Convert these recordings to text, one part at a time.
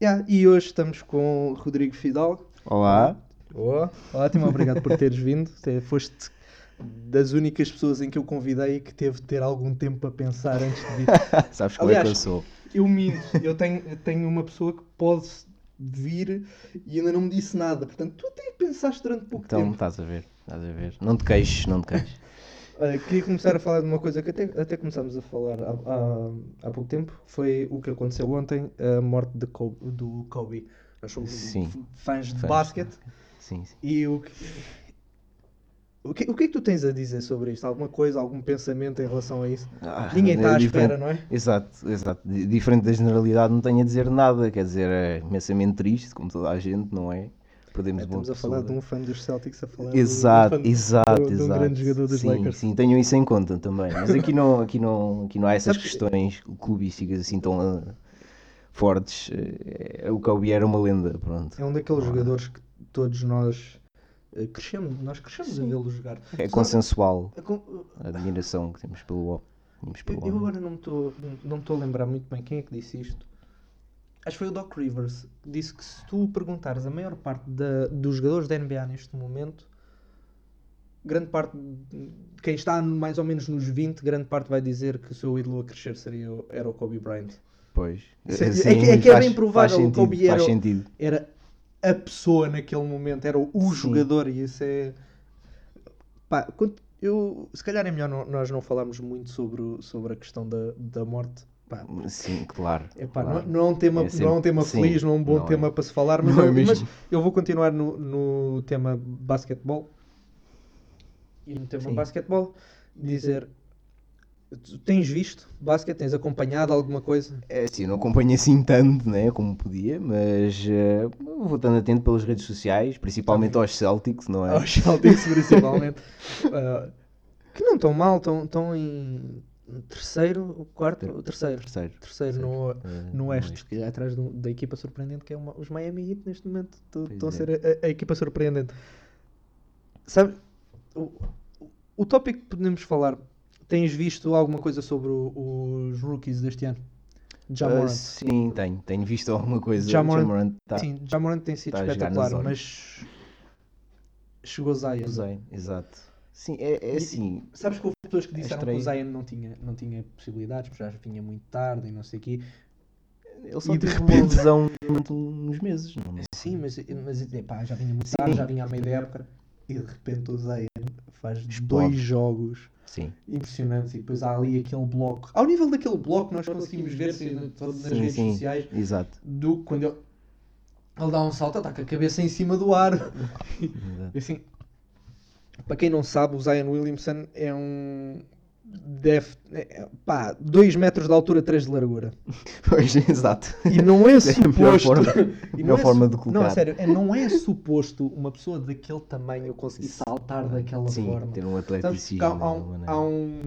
Yeah, e hoje estamos com o Rodrigo Fidalgo. Olá. Oh, ótimo, obrigado por teres vindo. Te- Foste das únicas pessoas em que eu convidei que teve de ter algum tempo para pensar antes de vir. Sabes como é que eu Aliás, sou? Eu minto, eu tenho, eu tenho uma pessoa que pode vir e ainda não me disse nada. Portanto, tu até pensaste durante pouco Então, tempo. estás a ver, estás a ver. Não te queixes, não te queixes. Olha, queria começar a falar de uma coisa que até, até começámos a falar há, há, há pouco tempo. Foi o que aconteceu ontem, a morte de Kobe- do Kobe. Nós somos Sim. fãs de Fãs. basquete. Sim, sim. E o que, o, que, o que é que tu tens a dizer sobre isto? Alguma coisa, algum pensamento em relação a isso? Ah, Ninguém é está à espera, não é? Exato, exato. Di- Diferente da generalidade, não tenho a dizer nada. Quer dizer, é imensamente triste, como toda a gente, não é? Perdemos uma Estamos a falar de um fã dos Celtics a falar Exato, de, um fã exato, de um exato. grande jogador dos sim, Lakers. Sim, tenham isso em conta também. Mas aqui não, aqui não, aqui não há essas questões clubísticas assim tão ah, fortes. Eh, O Kobe era uma lenda, pronto. É um daqueles jogadores que todos nós eh, crescemos, nós crescemos a vê-lo jogar. É Só- consensual a a admiração que temos pelo. Temos pelo Eu, eu agora não estou não estou a lembrar muito bem quem é que disse isto. Acho que foi o Doc Rivers disse que se tu perguntares a maior parte da- dos jogadores da NBA neste momento, grande parte quem está mais ou menos nos 20, grande parte vai dizer que o seu ídolo a crescer seria, o- era o Kobe Bryant. Pois. É- Sim, é que- é que é faz- bem provável, Faz o sentido, Kobe era o-. Era a pessoa naquele momento, era o, o Sim. jogador e isso é. Pá, quando- eu, se calhar é melhor nós não falarmos muito sobre, o- sobre a questão da, da morte. Pá, Sim, claro. Epá, claro. não, não é um tema, É não é um sempre- tema sim, feliz, não é um bom é. tema para se falar, mas, Não é eu, mas eu vou continuar no, no tema basquetebol e no tema Sim. basquetebol dizer tu tens visto basquete, tens acompanhado alguma coisa? É eu não acompanho assim tanto, né, como podia, mas eh, vou estando atento pelas redes sociais, principalmente aos Celtics, não é? Aos Celtics principalmente Ah, que não estão mal, estão em terceiro, quarto, Ter- terceiro, Terceiro. terceiro no, Eh, no Oeste, que é atrás do- da equipa surpreendente que é uma- os Miami Heat neste momento estão estão a é. ser a, a equipa surpreendente. Sabe, o, o- o tópico que podemos falar, tens visto alguma coisa sobre o- os rookies deste ano? Jamorant. sim, tenho. Tenho visto alguma coisa. Ja Morant- Jamorant tá. Sim, Jamorant tem sido tá espetacular, mas chegou Zion. Usei, exato. Sim, é, é E- assim. Sabes que houve pessoas que É disseram que o. Zion não tinha, não tinha possibilidades, porque já vinha muito tarde e não sei o quê. Ele só E de teve uma repente- lesão durante uns meses, não é? Sim, mas, mas epá, já vinha muito Sim. tarde, já vinha a meio da época. E de repente o Zion faz Explode. dois jogos Sim. impressionantes e depois há ali aquele bloco. Ao nível daquele bloco nós conseguimos ver se nas Sim, redes sim. sociais Exato. do quando ele, ele dá um salto, está com a cabeça em cima do ar. exato. E assim, para quem não sabe, o Zion Williamson é um. Deve. É, pá, 2 metros de altura, 3 de largura. Pois, exato. E não é É a melhor suposto. forma- e melhor não é forma su- de Não, colocar. a sério, é- não é suposto uma pessoa daquele tamanho conseguir saltar daquela Sim, forma. ter um atleticismo. há, um, há um-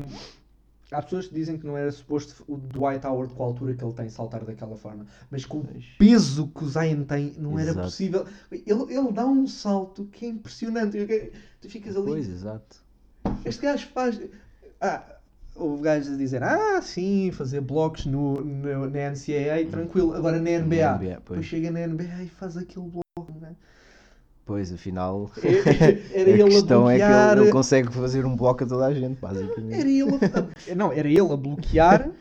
há pessoas que dizem que não era suposto o Dwight Howard com a altura que ele tem saltar daquela forma, mas com o peso que o Zion tem não era Exato. possível. Ele, ele dá um salto que é impressionante. Tu ficas ali, Pois, exato. este gajo faz. Ah, houve gajos a dizer, ah, sim, fazer blocos no, no- na NCAA, tranquilo. Agora na NBA. Na NBA, Depois pois. chega na NBA e faz aquele bloco. Pois, afinal. Era a ele a questão é que ele, ele consegue fazer um bloco a toda a gente, basicamente. Era ele a, não, era ele a bloquear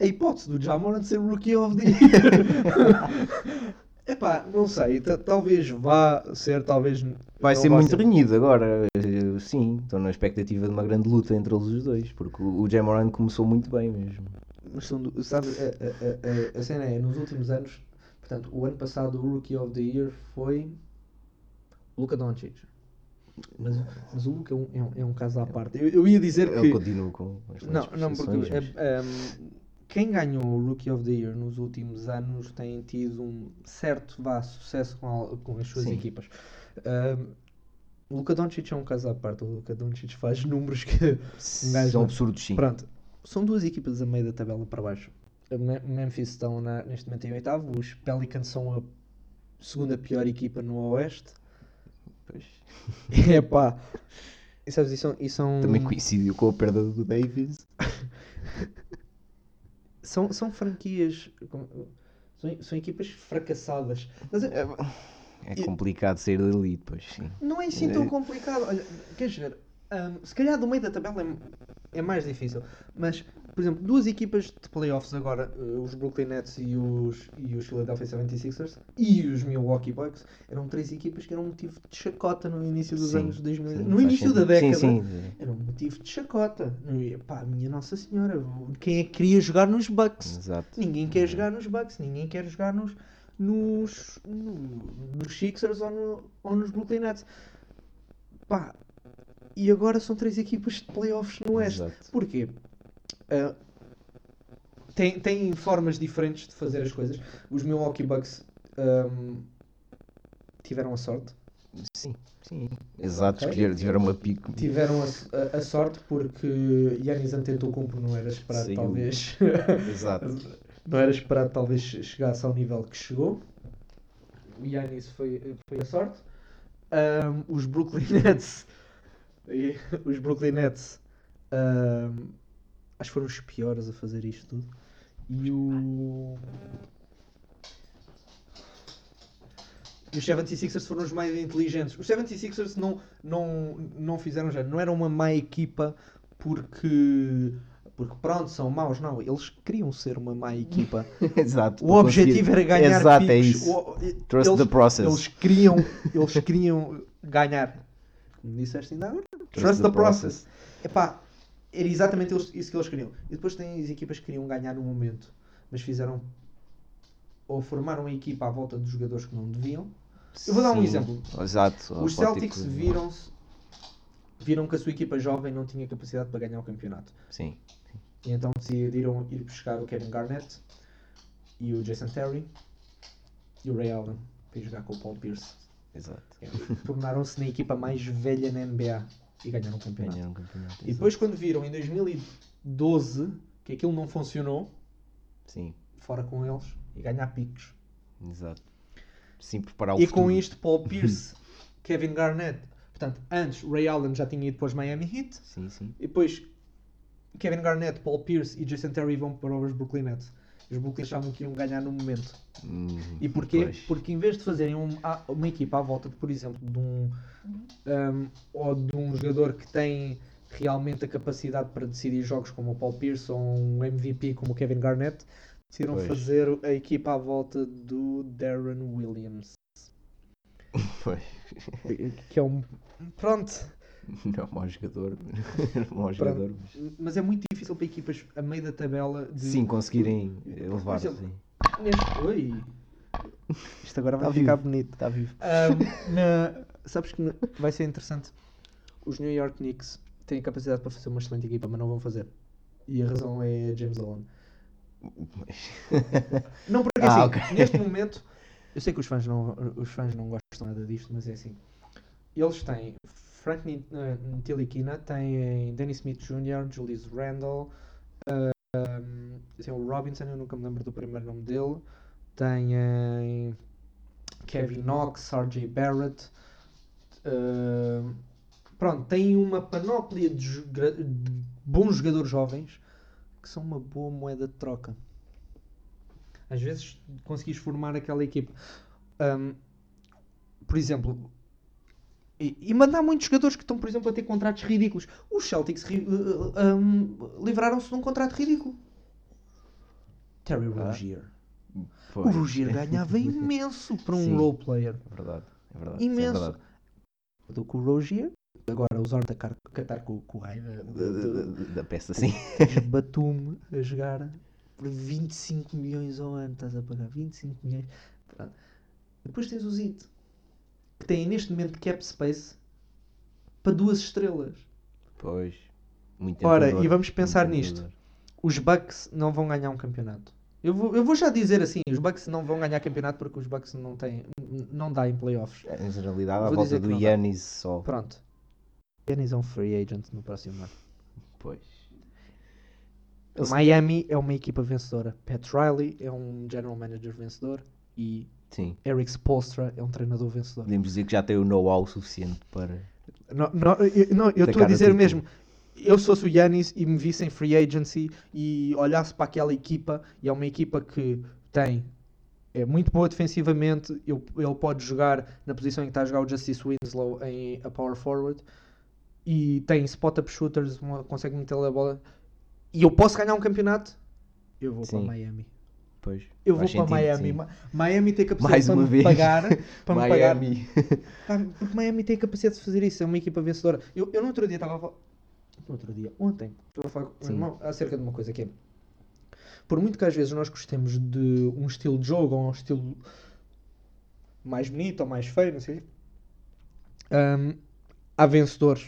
a hipótese do Jamoran ser Rookie of the Year. Epá, não sei, ta- talvez vá ser, talvez Vai ser muito renhido agora. eh, Sim, estou na expectativa de uma grande luta entre eles os dois, porque o Jamoran começou muito bem mesmo. Mas são, do- sabe, a, a, a, a cena é, nos últimos anos, portanto, o ano passado o Rookie of the Year foi Luka Doncic. Mas, mas o Luka é um, é um, é um caso à parte. Eu, eu ia dizer Ele que... continua com as Não, não, porque é, um, quem ganhou o Rookie of the Year nos últimos anos tem tido um certo vá, sucesso com, al- com as suas Sim. equipas. O Luka Doncic é um caso à parte. O Luka Doncic faz números que... São absurdos, sim. Pronto, são duas equipas a meio da tabela para baixo. O Me- Memphis estão na- neste momento em oitavo, os Pelicans são a segunda pior equipa no Oeste. Pois. É pá. E sabes, e são, e são, Também coincidiu com a perda do Davis. são, são franquias. São, são equipas fracassadas. Mas é- É E- complicado sair da elite, pois sim. não é assim tão complicado. Olha, queres ver? Ahm, se calhar do meio da tabela é, é mais difícil. Mas, por exemplo, duas equipas de playoffs agora, eh, os Brooklyn Nets e os, e os Philadelphia 76ers e os Milwaukee Bucks, eram três equipas que eram motivo de chacota no início dos Sim, anos 2000. sim, no início da década. Sim, sim. Era um motivo de chacota. E, Pá, minha Nossa Senhora, quem é que queria jogar nos Bucks? Exato. Ninguém quer jogar nos Bucks, ninguém quer jogar nos, nos, no- nos Sixers ou, no- ou nos Brooklyn Nets. Pá, e agora são três equipas de playoffs no Oeste. Exato. Porquê? Ah, tem, tem formas diferentes de fazer as coisas. Os Milwaukee Bucks ahm, tiveram a sorte. Sim, sim. Exato, Ok. escolher, tiveram uma pico. Tiveram a, a- a sorte porque Yannis Antetokounmpo não era esperado, Saiu. talvez. Exato. não era esperado talvez chegasse ao nível que chegou. O Yannis foi, foi a sorte. Ahm, os Brooklyn Nets. e- os Brooklyn Nets. ahm, acho que foram os piores a fazer isto tudo. E o. E os 76ers foram os mais inteligentes. Os 76ers não, não, não fizeram já. Não eram uma má equipa porque. Porque pronto, são maus. Não, eles queriam ser uma má equipa. Exato. O objetivo conseguir- era ganhar Exato, é picos. isso. O- Trust eles, the process. Eles queriam, eles queriam ganhar. Como disseste ainda agora? Trust, the, process. Epá, era exatamente isso que eles queriam. E depois tem as equipas que queriam ganhar no momento, mas fizeram ou formaram a equipa à volta dos jogadores que não deviam. Eu vou dar um Sim, exemplo. Exato. Os Celtics viram-se viram que a sua equipa jovem não tinha capacidade para ganhar o campeonato. Sim. E então decidiram ir buscar o Kevin Garnett e o Jason Terry e o Ray Allen para ir jogar com o Paul Pierce. Exato. Tornaram-se na equipa mais velha na NBA e ganharam o campeonato. Ganharam o campeonato. E depois quando viram em 2012 que aquilo não funcionou, Sim, fora com eles e ganhar picos. exato. Sim, preparar o E futuro. com isto Paul Pierce, Kevin Garnett, portanto, antes Ray Allen já tinha ido para os Miami Heat, Sim, sim. e depois Kevin Garnett, Paul Pierce e Jason Terry vão para os Brooklyn Nets. Os Brooklyn achavam que iam ganhar no momento. Hum, E porquê? pois. Porque em vez de fazerem um- a- uma equipa à volta, de, por exemplo, de um, um, ou de um jogador que tem realmente a capacidade para decidir jogos como o Paul Pierce ou um MVP como o Kevin Garnett, decidiram Pois. fazer a equipa à volta do Darren Williams. Pois. Que é um. Pronto. Não é um mau jogador. Mau jogador. mas- Mas é muito difícil para equipas a meio da tabela de. Sim, conseguirem elevar. exemplo, Sim. Neste... Oi! Isto agora vai Tá ficar vivo. bonito. Está vivo. Um, na- Sabes que vai ser interessante. Os New York Knicks têm a capacidade para fazer uma excelente equipa, mas não vão fazer. E a razão é James Allen. Não, porque Ah, assim, ok. neste momento, eu sei que os fãs, não, os fãs não gostam nada disto, mas é assim. Eles têm Frank eh, Ntilikina, têm Danny Smith Jr., Julius Randle, eh, um, tem o Robinson, eu nunca me lembro do primeiro nome dele, têm Kevin Knox, RJ Barrett, eh, pronto, têm uma panóplia de, de bons jogadores jovens que são uma boa moeda de troca. Às vezes conseguis formar aquela equipa. Um, por exemplo, e, e mandar muitos jogadores que estão, por exemplo, a ter contratos ridículos. Os Celtics uh, um, livraram-se de um contrato ridículo. Terry Ah, Rozier. O Pois. Rozier ganhava imenso para um Sim. role player. É verdade. É verdade. é Imenso. verdade. Do que o Rozier. Agora usar da catar com, com o raio da- Da, peça, sim. Batum a jogar por 25 milhões ao ano. Estás a pagar 25 milhões. Depois tens o Zit, que tem neste momento cap space para duas estrelas. Pois. Muito Ora, e vamos pensar muito nisto. Os Bucks não vão ganhar um campeonato. Eu vou, eu vou já dizer assim: os Bucks não vão ganhar campeonato porque os Bucks não têm, não dá em playoffs. Em generalidade, à Vou volta do. Yannis só. Pronto. Yannis é um free agent no próximo ano. Pois. Miami é uma equipa vencedora. Pat Riley é um general manager vencedor e Sim. Eric Spolstra é um treinador vencedor. Podemos dizer que já tem o know-how suficiente para. Não, não, eu- não, eu estou a dizer título. mesmo. Eu fosse o Yanis e me visse em free agency e olhasse para aquela equipa e é uma equipa que tem é muito boa defensivamente. Ele, ele pode jogar na posição em que está a jogar o Justice Winslow em a power forward. E tem spot-up shooters, uma- consegue meter a bola. E eu posso ganhar um campeonato? Eu vou Sim. para Miami. Pois. Eu vou para Miami. sim. Miami tem capacidade para me pagar. Para me pagar. Miami. Porque Miami tem a capacidade de fazer isso, é uma equipa vencedora. Eu, eu no outro dia estava a falar. No outro dia, ontem, estava a falar com o irmão acerca de uma coisa que é. Por muito que às vezes nós gostemos de um estilo de jogo ou um estilo mais bonito ou mais feio, não sei. hum, há vencedores.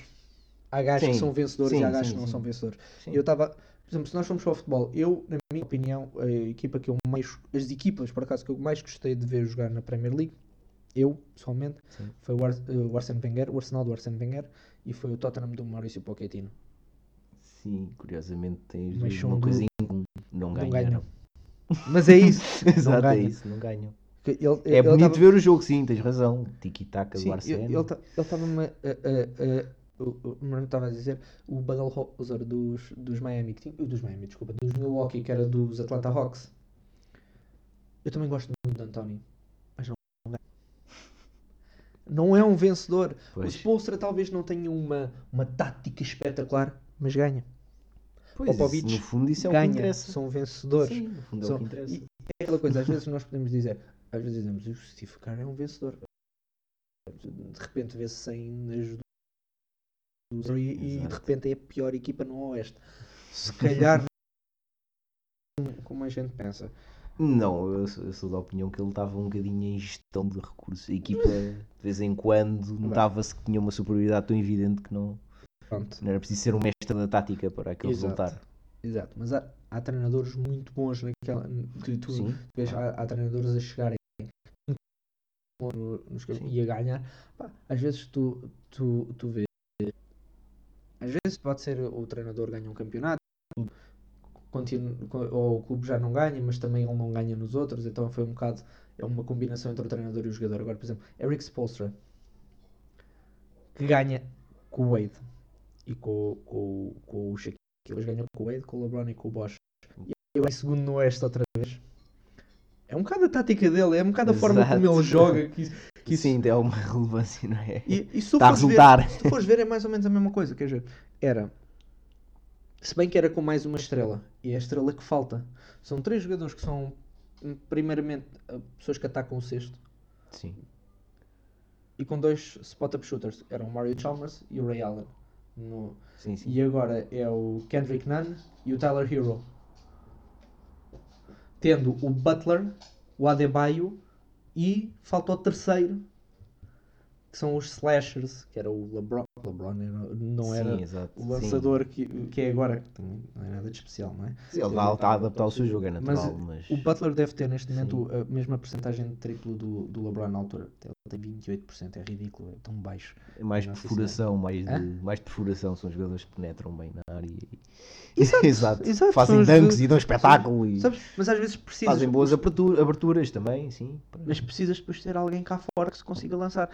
Há gajos que Sim. são vencedores e Sim, há gajos que não são vencedores. Sim. Eu estava, por exemplo, se nós formos para o futebol, eu, na minha opinião, a equipa que eu mais, as equipas, por acaso, que eu mais gostei de ver jogar na Premier League, eu, pessoalmente, Sim. foi o, Ar eh, o Arsene Wenger, o Arsenal do Arsene Wenger, e foi o Tottenham do Maurício Pochettino. Sim, curiosamente tem Mas uma do- coisa em comum. Não ganham. Mas é isso. não Exato, é isso, não ganham. Que Ele, É ele bonito tava- ver o jogo, sim, tens razão. Tiki-taka do ele Arsene. estava-me a, a, o- o irmão estava a dizer o Budenholzer dos, dos Miami, tinha, dos Miami, desculpa, dos Milwaukee, que era dos Atlanta Hawks. Eu também gosto muito de António, mas não ganha. Não é um vencedor. O Pois. Spolstra talvez não tenha uma, uma tática espetacular, mas ganha. Pois, Popovich no fundo isso é o que ganha. interessa. São vencedores. Sim, no fundo é São- o que interessa. e é aquela coisa, às vezes nós podemos dizer, às vezes dizemos, o Steve Kerr é um vencedor. De repente vê-se sem as do e, e de repente é a pior equipa no Oeste. Se calhar como- a gente pensa. Não, eu sou, eu sou da opinião que ele estava um bocadinho em gestão de recursos. A equipa, de vez em quando, notava-se que tinha uma superioridade tão evidente que não, Pronto. não era preciso ser um mestre da tática para aquele Exato. resultar. Exato. Mas há, há treinadores muito bons naquela. Que tu Sim, vês, há, há treinadores a chegarem no- nos e a ganhar. Pá, às vezes tu, tu, tu vês. Às vezes pode ser o treinador ganha um campeonato, continua, ou o clube já não ganha, mas também ele não ganha nos outros, então foi um bocado. É uma combinação entre o treinador e o jogador. Agora, por exemplo, Eric Spolstra que ganha com o Wade e com, com, com o Shaquille. Eles ganham com o Wade, com o LeBron e com o Bosch. E eu em segundo no Oeste outra vez. É um bocado a tática dele, é um bocado a forma como Exato. ele joga. Que, que isso- Sim, tem alguma relevância, não é? e, e se tu fores ver- se tu fores ver, é mais ou menos a mesma coisa. Quer dizer, era. Se bem que era com mais uma estrela. E é a estrela que falta. São três jogadores que são, hum, primeiramente, eh, pessoas que atacam o cesto. Sim. E com dois spot-up shooters. Eram o Mario Chalmers e o Ray Allen. No, Sim, sim. E agora é o Kendrick Nunn e o Tyler Hero. Tendo o Butler, o Adebayo e falta o terceiro, que são os Slashers, que era o LeBron. LeBron era- não era Sim, exato. o lançador que, que é agora, que não é nada de especial, não é? Sim, ele está a adaptar o seu jogo, é Mas natural, mas... o Butler deve ter neste momento a mesma porcentagem de triplo do, do LeBron na altura. Ele tem 28%, é ridículo, é tão baixo. É mais Não, sim, perfuração, mais, de, mais perfuração. São jogadores que penetram bem na área. E... Exato, exato. exato, Fazem dunks e dão espetáculo. E Sabes? Mas às vezes precisas. fazem boas abertura- aberturas também, sim. Mas precisas depois ter alguém cá fora que se consiga lançar.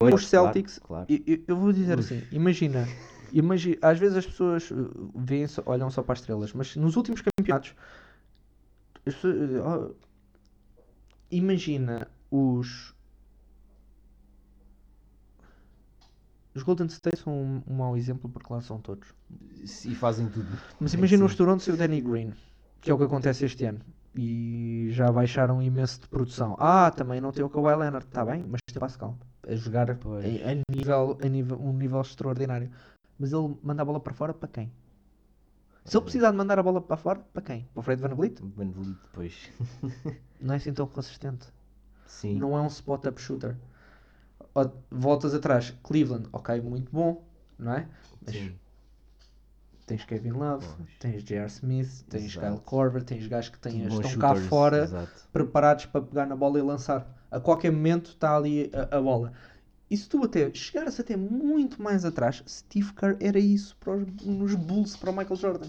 Pois, os Celtics- Claro, claro. Eu, eu- vou dizer. Assim, imagina, imagina, às vezes as pessoas uh, veem olham só para as estrelas, mas nos últimos campeonatos, as pessoas, oh, imagina os os Golden State são um, um mau exemplo porque lá são todos. E fazem tudo. Mas É, imagina sim. os Toronto e o Danny Green, que é o que acontece este ano. E já baixaram imenso de produção. Ah, também não tem o Kawhi Leonard, está bem, mas tem o Pascal a jogar Pois. a, a nível, a nível, um nível extraordinário. Mas ele manda a bola para fora para quem? Se ele precisar de mandar a bola para fora, para quem? Para o Fred Van Vliet? Van Vliet, depois. Não é assim tão consistente. Sim. Não é um spot-up shooter. Voltas atrás, Cleveland, ok, muito bom, não é? Mas Sim. tens Kevin Love, Pois. tens J.R. Smith, tens Exato. Kyle Korver, tens gajos que têm, estão cá shooters, fora Exato. preparados para pegar na bola e lançar. A qualquer momento está ali a, a bola. E se tu até chegares até muito mais atrás, Steve Kerr era isso para os, nos Bulls para o Michael Jordan.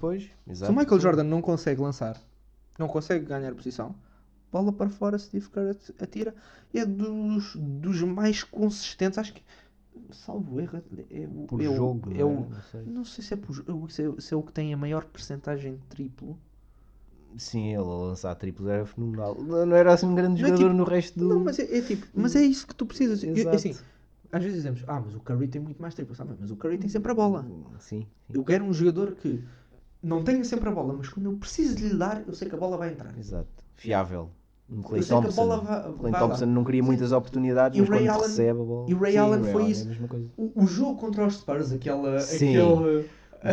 Pois, exato. Se o Michael. Jordan não consegue lançar, não consegue ganhar posição, bola para fora, Steve Kerr at- atira. É dos, dos mais consistentes, acho que, salvo erro, é o. Por é o- jogo, é não, o- é? Não sei. não sei se é, por, se é, se é o que tem a maior percentagem de triplo. Sim, ele a lançar triplos era fenomenal. Não era assim um grande Não é jogador tipo- no resto do. Não, mas é, é tipo, mas é isso que tu precisas. Eu- Exato. assim, às vezes dizemos, ah, mas o Curry tem muito mais triplos. Ah, mas o Curry tem sempre a bola. Sim. sim. Eu quero um jogador que não tenha sempre a bola, mas quando eu preciso de lhe dar, eu sei que a bola vai entrar. Exato. Fiável. Um Clay Eu Thompson. vai- Clay Thompson não queria muitas oportunidades, E mas quando Allen- recebe a bola. e o Ray Sim, Allen foi Allen é isso. coisa. O, o jogo contra os Spurs, aquela, Sim. aquele,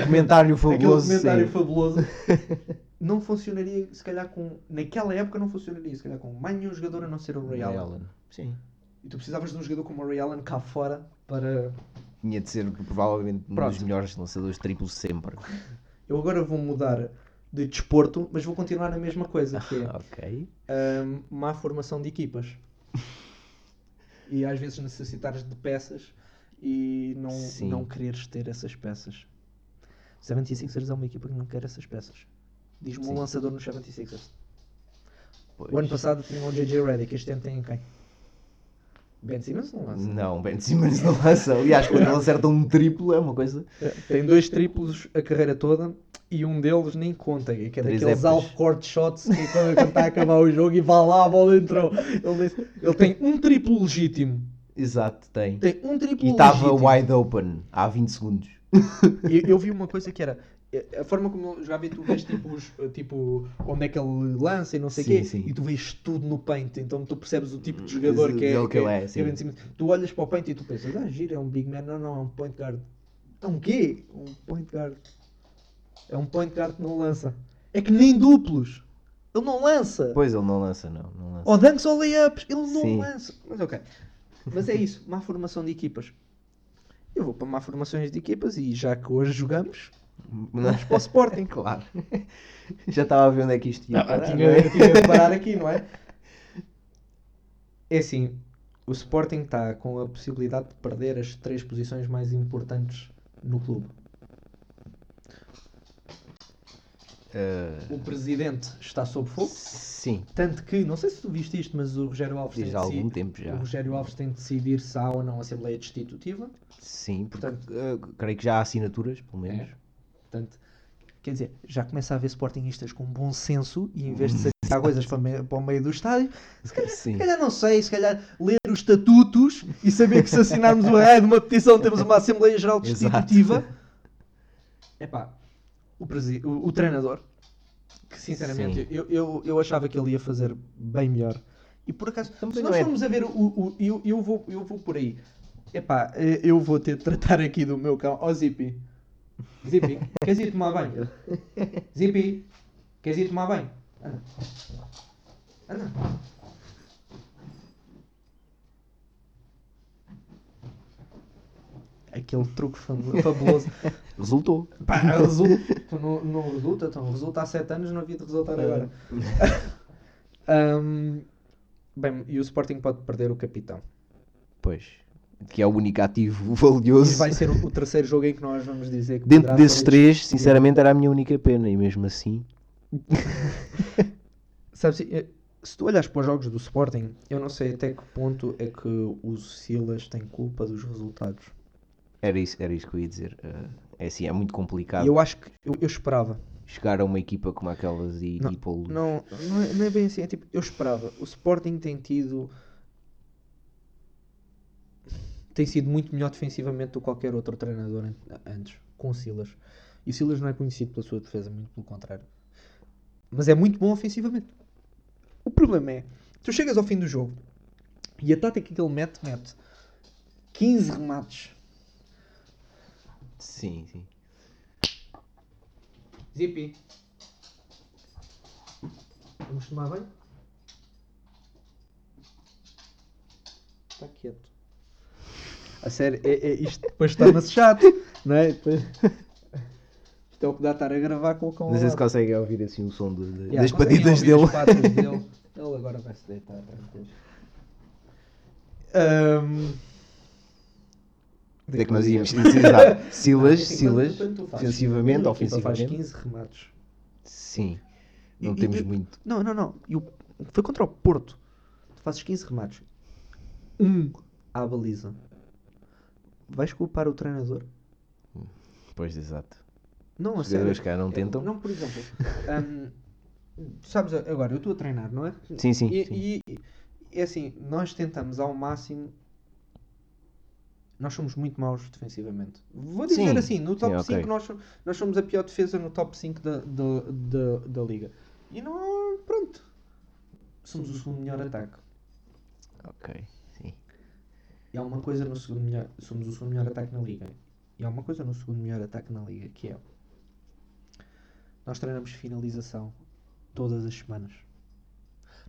comentário fabuloso. aquele comentário sim. fabuloso, não funcionaria, se calhar, com. Naquela época não funcionaria, se calhar, com mais nenhum jogador a não ser o Ray, Ray Allen. Allen. Sim. E tu precisavas de um jogador como o Ray Allen cá fora para. Tinha de ser provavelmente um Pronto. dos melhores lançadores triplos sempre. Eu agora vou mudar de desporto, mas vou continuar na mesma coisa, que é ok. hum, má formação de equipas. E às vezes necessitares de peças e não, Sim. não quereres ter essas peças. 76ers é uma equipa que não quer essas peças. Diz-me um lançador nos 76ers. Pois. O ano passado tinha o JJ Redick, este ano tem quem? Ben Simmons não lança. Não, Ben Simmons não lança. Aliás, quando ele acerta um triplo é uma coisa. Tem dois triplos a carreira toda e um deles nem conta. Que é Três daqueles half-court shots que quando está a acabar o jogo e vá lá, a bola entrou. Ele, ele tem um triplo legítimo. Exato, tem. Tem um triplo E estava wide open há 20 segundos. Eu, eu vi uma coisa que era a forma como ele jogava e tu vês tipo, os- tipo onde é que ele lança e não sei o quê, sim. e tu vês tudo no paint, então tu percebes o tipo de jogador que é. Dele que ele é, que Simmons. Tu olhas para o paint e tu pensas, ah, gira, é um big man, não, não, é um point guard. É um quê? Um point guard. É um point guard que não lança. É que nem duplos. Ele não lança. Pois ele não lança, não. não lança. Ou dunks ou layups. Ele não Sim. lança. Mas ok. Mas é isso. Má formação de equipas. Eu vou para má formações de equipas e já que hoje jogamos, vamos para o Sporting. Claro. Já estava a ver onde é que isto ia. Ah, parar, tinha, não é? tinha parar aqui, não é? É assim, o Sporting está com a possibilidade de perder as três posições mais importantes no clube. Eh, O presidente está sob fogo, sim, tanto que, não sei se tu viste isto, mas o Rogério Alves tem desde há algum tempo já. O Rogério Alves tem de decidir se há ou não Assembleia Destitutiva. Sim, porque Portanto- eh, creio que já há assinaturas, pelo menos. É. Portanto, quer dizer, já começa a haver Sportingistas com bom senso e em vez de sacar coisas para, me- para o meio do estádio, se calhar, se calhar não sei, se calhar ler os estatutos e saber que se assinarmos o é de uma petição temos uma Assembleia Geral. Destitutiva. Epá, o, presi- o, o treinador, que sinceramente eu, eu, eu achava que ele ia fazer bem melhor. E por acaso, Também se nós é- formos a ver, o, o, eu, eu, vou, eu vou por aí. Epá, eh, eu vou ter de tratar aqui do meu cão. Ó Zippy. Zippy, queres ir tomar banho? Zippy, queres ir tomar banho? Anda. Anda. Aquele truque fabuloso. Resultou. Pá, resulta, não, não resulta, então resulta há 7 anos, não havia de resultar agora. Ahm, bem, e o Sporting pode perder o capitão. Pois. Que é o único ativo E valioso. vai ser o, o terceiro jogo em que nós vamos dizer que Dentro desses três, sinceramente, era a minha única pena. E mesmo assim. Sabes, eh, se tu olhas para os jogos do Sporting, eu não sei até que ponto é que o Silas tem culpa dos resultados. Era isso, era isso que eu ia dizer. Eh, é assim, é muito complicado E eu acho que eu, eu esperava. chegar a uma equipa como aquelas e, Não, e pô-los. Não, não, é, não é bem assim, é tipo, eu esperava. O Sporting tem tido. Tem sido muito melhor defensivamente do que qualquer outro treinador an- antes, com o Silas. E o Silas não é conhecido pela sua defesa, muito pelo contrário. Mas é muito bom ofensivamente. O problema é, tu chegas ao fim do jogo e a tática que ele mete, mete 15 remates. Sim, sim. Zippy. Vamos tomar banho? Está quieto. A sério, é, é- isto depois torna-se chato, não é? Depois... Isto é o que dá estar a gravar com o cão. Não sei se conseguem ouvir assim o som de- de- Yeah, das patitas dele. dele. Ele agora vai se deitar. Ahm, Onde é que nós íamos? Exato. Silas, Silas, defensivamente, a equipa faz ofensivamente. 15 remates. Sim. Não E- temos e- muito. Não, não, não. E o- Foi contra o Porto. Tu fazes 15 remates. Um à baliza. Vais culpar o treinador? Pois, exato. Não, a Os sério. jogadores cá não tentam. Não, por exemplo, hum, sabes, agora eu estou a treinar, não é? Sim, sim. E, sim. e- e- é assim, nós tentamos ao máximo. Nós somos muito maus defensivamente. Vou dizer Sim. assim, no top Sim, ok. 5 nós, so- nós somos a pior defesa no top 5 da, da, da, da liga. E não. Pronto. Somos o segundo melhor ataque. Ok. E há uma coisa no segundo melhor. Somos o segundo melhor ataque na liga. E há uma coisa no segundo melhor ataque na liga que é. Nós treinamos finalização todas as semanas.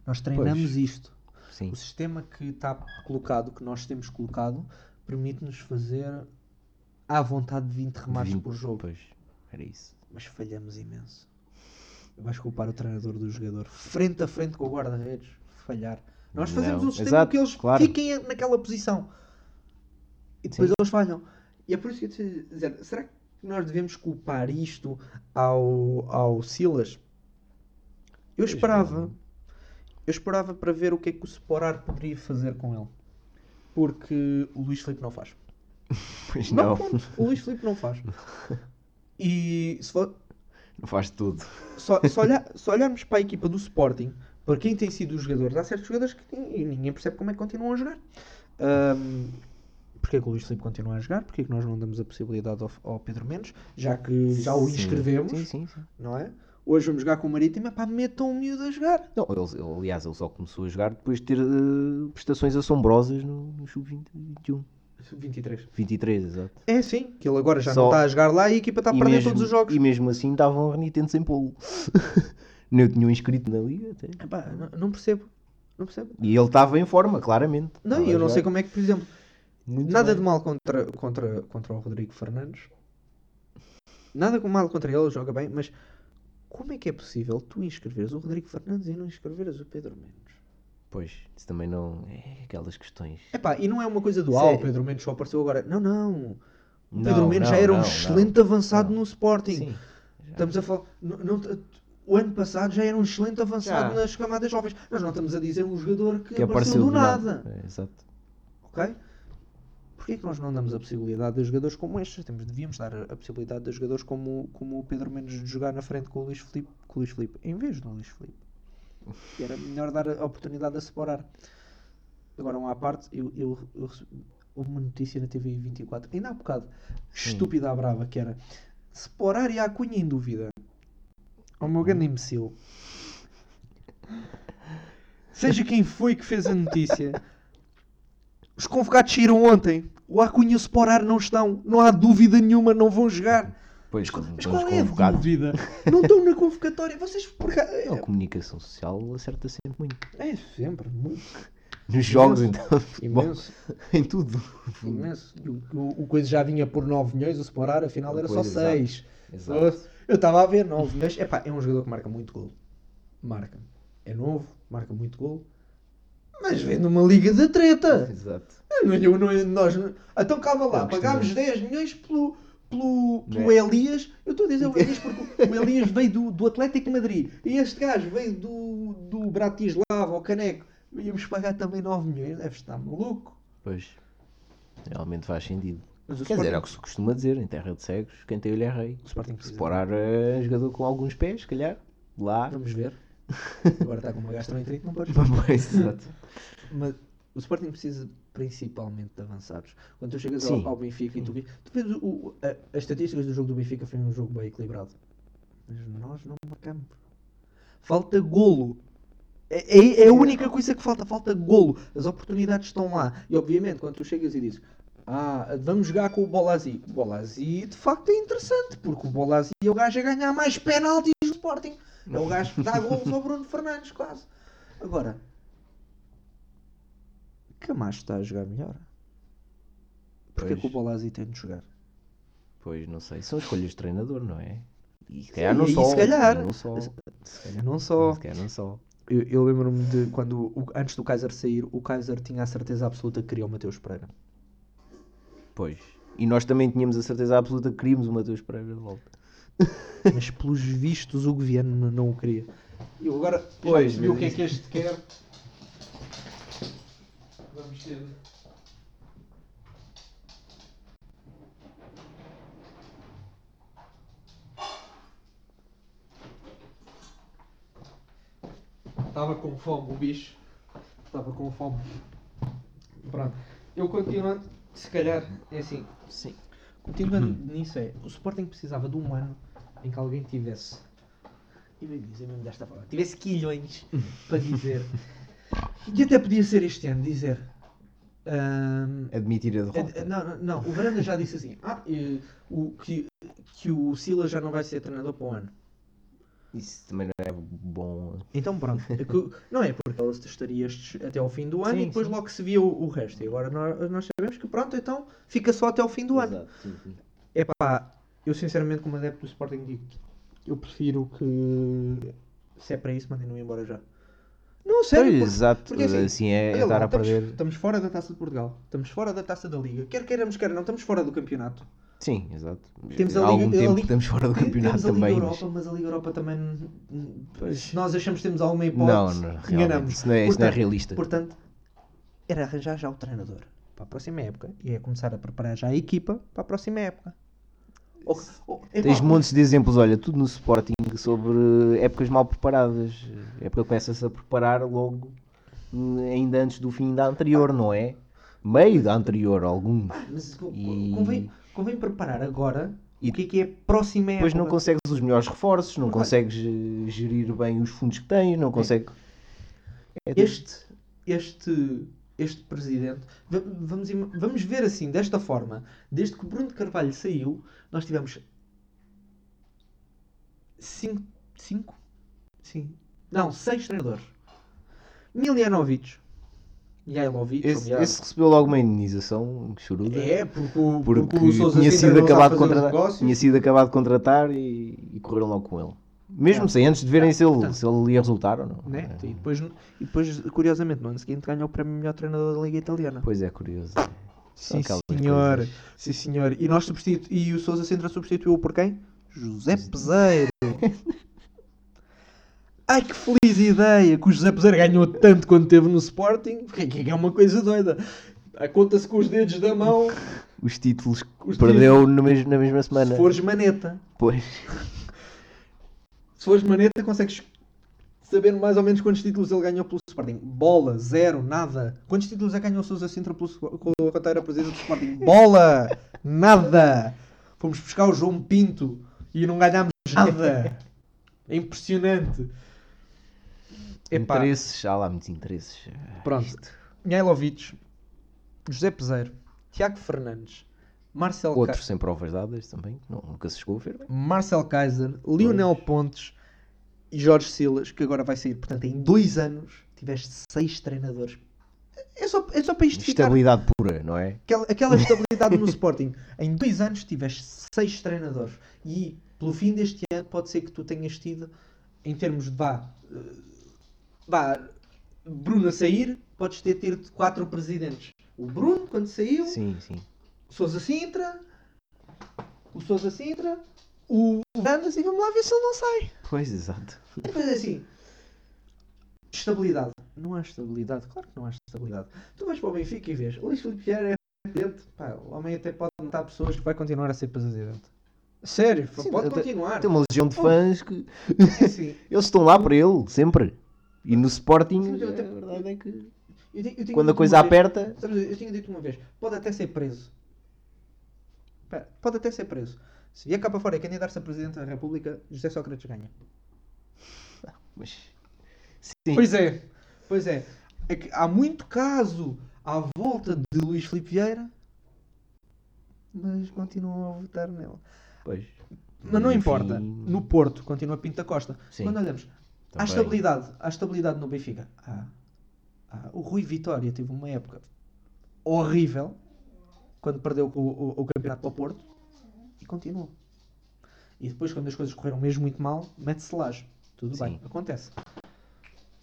Nós treinamos Pois. isto. Sim. O sistema que está colocado, que nós temos colocado, permite-nos fazer à vontade de 20 remates 20, por jogo. Pois, era isso. Mas falhamos imenso. Vais culpar o treinador do jogador frente a frente com o guarda-redes. Falhar. Nós fazemos Não, um sistema exato, que eles claro. fiquem naquela posição. E depois Sim. eles falham. E é por isso que eu te dizer, será que nós devemos culpar isto ao, ao Silas? Eu esperava. Eu esperava para ver o que é que o Sporar poderia fazer com ele. Porque o Luís Filipe não faz. Pois Não, não, o Luís Filipe não faz. E se for, não faz tudo. só, se, olhar- se olharmos para a equipa do Sporting, para quem tem sido os jogadores, há certos jogadores que ninguém percebe como é que continuam a jogar. Ahm, Porquê que o Luís Filipe continua a jogar? Porquê que nós não damos a possibilidade ao, ao Pedro Mendes? Já que já o inscrevemos, Sim, sim, sim. não é? Hoje vamos jogar com o Marítimo, pá, metam o miúdo a jogar. Não, ele, ele- aliás, ele só começou a jogar depois de ter eh, prestações assombrosas no, no Sub-21. 23. 23, exato. É sim, que ele agora já Só- não está a jogar lá e a equipa está a perder mesmo, todos os jogos. e mesmo assim estavam renitentes em polo. Nem o tinham inscrito na liga até. Epá, não, não percebo. Não percebo. E ele estava em forma, claramente. Não, eu não sei como é que, por exemplo, muito nada bem. de mal contra, contra, contra o Rodrigo Fernandes. Nada de mal contra ele, ele joga bem, mas como é que é possível tu inscreveres o Rodrigo Fernandes e não inscreveres o Pedro Mendes? Pois, isso também não. É aquelas questões. Epá, e não é uma coisa do ah, é- o Pedro Mendes só apareceu agora. Não, não. O Não, Pedro Mendes não, já era um não, excelente não, avançado não. no Sporting. Sim. Estamos a falar. não- não- o ano passado já era um excelente avançado Já. nas camadas jovens. Nós não estamos a dizer um jogador que, que apareceu, apareceu do do nada. É, exato. Ok? Porquê é que nós não damos a possibilidade de jogadores como estes? Temos, devíamos dar a, a possibilidade de jogadores como, como o Pedro Mendes de jogar na frente com o Luís Filipe, com o Luís Filipe em vez do Luís Filipe. Que era melhor dar a oportunidade a separar. Agora, uma à parte, eu, eu, eu recebi- uma notícia na TV 24, ainda há bocado, estúpida à brava, que era separar e a Cunha em dúvida. O meu grande imbecil. Seja quem foi que fez a notícia, os convocados saíram ontem. O Acunha e o Sporar não estão. Não há dúvida nenhuma, não vão jogar. Pois, Mas estamos qual é a convocados. dúvida? Não estão na convocatória. Vocês por cá- A comunicação social acerta sempre muito. É sempre, muito. Nos jogos, Imenso. então, Imenso. em tudo. Imenso. O, o, o coisa já vinha por 9 milhões, o Sporar afinal era só Pois, exato. 6. Exato. Eu estava a ver 9 milhões. Epá, é um jogador que marca muito gol. Marca. É novo, marca muito gol. Mas vem numa liga de treta. Exato. Não, eu não, nós, não- então calma lá, Eu gostei pagámos muito. 10 milhões pelo, pelo, pelo Não é? Elias. Eu estou a dizer o Elias porque o Elias veio do, do Atlético de Madrid e este gajo veio do, do Bratislava, ao Caneco. Íamos pagar também 9 milhões. Deve estar maluco. Pois. Realmente faz sentido. Mas o Quer dizer, é o Sporting- que se costuma dizer, em terra de cegos, quem tem olho é rei. o Sporting precisa. Separar é jogador com alguns pés, se calhar. Lá. Vamos ver. Agora está com uma gastroenterite, não. Pois, exato. Mas o Sporting precisa principalmente de avançados. Quando tu chegas Sim. ao, ao Benfica e tu vês, tu vês o- a- as estatísticas do jogo do Benfica foi um jogo bem equilibrado. Mas nós não marcamos. Falta golo. É, é- é a única coisa que falta, falta golo. As oportunidades estão lá. E obviamente, quando tu chegas e dizes ah, vamos jogar com o Bolazzi. O Bolazzi de facto é interessante, porque o Bolazzi é o gajo a ganhar mais penaltis do Sporting. É o gajo que dá golos ao Bruno Fernandes, quase. Agora, Camacho está a jogar melhor. Porquê Pois. que o Bolazzi tem de jogar? Pois, não sei. São escolhas de treinador, não é? E se calhar não só. se calhar. Não só. Se calhar não só. Se calhar não só. Eu, eu lembro-me de quando, antes do Kaiser sair, o Kaiser tinha a certeza absoluta que queria o Mateus Pereira. Pois. E nós também tínhamos a certeza absoluta que queríamos o Mateus Pereira de volta. Mas pelos vistos o governo não o queria. E eu agora Pois, já o que é que este quer. Vamos ter. estava com fome, o bicho. Estava com fome. Pronto. Eu continuando, se calhar, é assim. Sim. Continuando nisso é, o Sporting precisava de um ano em que alguém tivesse, e vou dizer mesmo desta forma, tivesse quilhões para dizer, e até podia ser este ano, dizer, ahm, Admitir a derrota. é- não, não, não, o Varanda já disse assim, ah, o, que, que o Silas já não vai ser treinador para o ano. Isso também não é bom. Então pronto, é que- não é porque ele estaria estes até ao fim do ano Sim, e depois sim. logo se via o, o resto. E agora nós, nós sabemos que pronto, então fica só até ao fim do ano. Exato, sim. É pá, eu sinceramente como adepto do Sporting digo eu prefiro que se é para isso mandem-no embora já. Não, sério, Pois, porque- exato. porque assim, assim, é, olha estar lá, a estamos, perder. estamos fora da Taça de Portugal, estamos fora da Taça da Liga, quer queiramos, quer não, estamos fora do campeonato. Sim, exato. Temos Há a algum tempo Liga- que estamos fora do campeonato temos a também. Liga mas- Europa, mas a Liga Europa também, se nós achamos que temos alguma Não, hipótese, não, realmente. enganamos. Isso não é, isso não é Portanto, realista. Portanto, era arranjar já o treinador para a próxima época e é começar a preparar já a equipa para a próxima época. Ou- epá, Tens montes de exemplos, olha, tudo no Sporting sobre épocas mal preparadas. A época começa-se a preparar logo, hum, ainda antes do fim da anterior, não é? Meio da anterior, alguns. Mas E- convém, convém preparar agora E- o que é que é próxima época. Depois não consegues os melhores reforços, não consegues eh, gerir bem os fundos que tens, não consegues. É Este, este, este presidente, va- vamos, vamos ver assim, desta forma, desde que o Bruno de Carvalho saiu, nós tivemos cinco, cinco? Sim. Não, seis treinadores. Miljanovic, Jailovic, Esse, aliás. esse recebeu logo uma indenização choruda. É, porque o, Porque, porque o Sousa tinha, sido acabado contratar, tinha sido acabado de contratar e, e correram logo com ele. Mesmo É. sem antes de verem É, se, ele, portanto. se ele ia resultar ou não. Né? É. E, depois, e depois, curiosamente, no ano seguinte ganhou o prémio melhor treinador da Liga Italiana. Pois é, curioso. São Sim, senhor. coisas. Sim, senhor. E, nós substitu... e o Sousa Sintra substituiu por quem? José Peseiro. Ai, que feliz ideia que o José Peseiro ganhou tanto quando esteve no Sporting. Que que é uma coisa doida. A Conta-se com os dedos da mão. Os títulos Os perdeu mes- na mesma Se semana. fores maneta. Pois. Se fores maneta, consegues saber mais ou menos quantos títulos ele ganhou pelo Sporting. Bola, zero, nada. Quantos títulos é que ganhou o Sousa Sintra pelo, quando era presidente do Sporting? Bola, nada. Fomos buscar o João Pinto e não ganhámos nada. É impressionante. Epá, Interesses, há lá muitos interesses. pronto. Mihailovic, José Peseiro, Tiago Fernandes, Marcel, Outros sem provas dadas também, não, nunca se chegou a ver. bem. Marcel Kaiser, Lionel Pontes e Jorge Silas, que agora vai sair. Portanto, em dois anos tiveste seis treinadores. É só, é só para isto ficar. Estabilidade pura, não é? Aquela, aquela estabilidade no Sporting. Em dois anos tiveste seis treinadores. E pelo fim deste ano pode ser que tu tenhas tido, em termos de vá, eh, vá Bruno a sair, podes ter tido quatro presidentes. O Bruno, quando saiu, Sim, sim. o Sousa Sintra, o Sousa Sintra, o Vandas e vamos lá ver se ele não sai. Pois, exato. Mas assim, estabilidade. Não há estabilidade, claro que não há estabilidade. Tu vais para o Benfica e vês, o Luís Filipe Vieira é presidente, pá, o homem até pode matar pessoas que vai continuar a ser presidente. Sério, Sim, pode continuar. Tem uma legião de fãs que É assim, eles estão lá para ele, sempre. E no Sporting, Sim, mas eu a até- verdade é que eu tenho- eu tenho quando a coisa vez- aperta, Sabes, eu tinha dito uma vez, pode até ser preso. Pode até ser preso. Se vier cá para fora e candidatar-se a Presidente da República, José Sócrates ganha. mas Pois é, pois é. É que há muito caso à volta de Luís Filipe Vieira, mas continuam a votar nele. pois. Mas não No importa. No Porto continua Pinta Costa. Sim. Quando olhamos, há Também. estabilidade, há estabilidade no Benfica. Há. Há. O Rui Vitória teve uma época horrível quando perdeu o, o- o campeonato para o Porto e continuou. E depois, quando as coisas correram mesmo muito mal, mete-se laje. Tudo Sim. bem, acontece.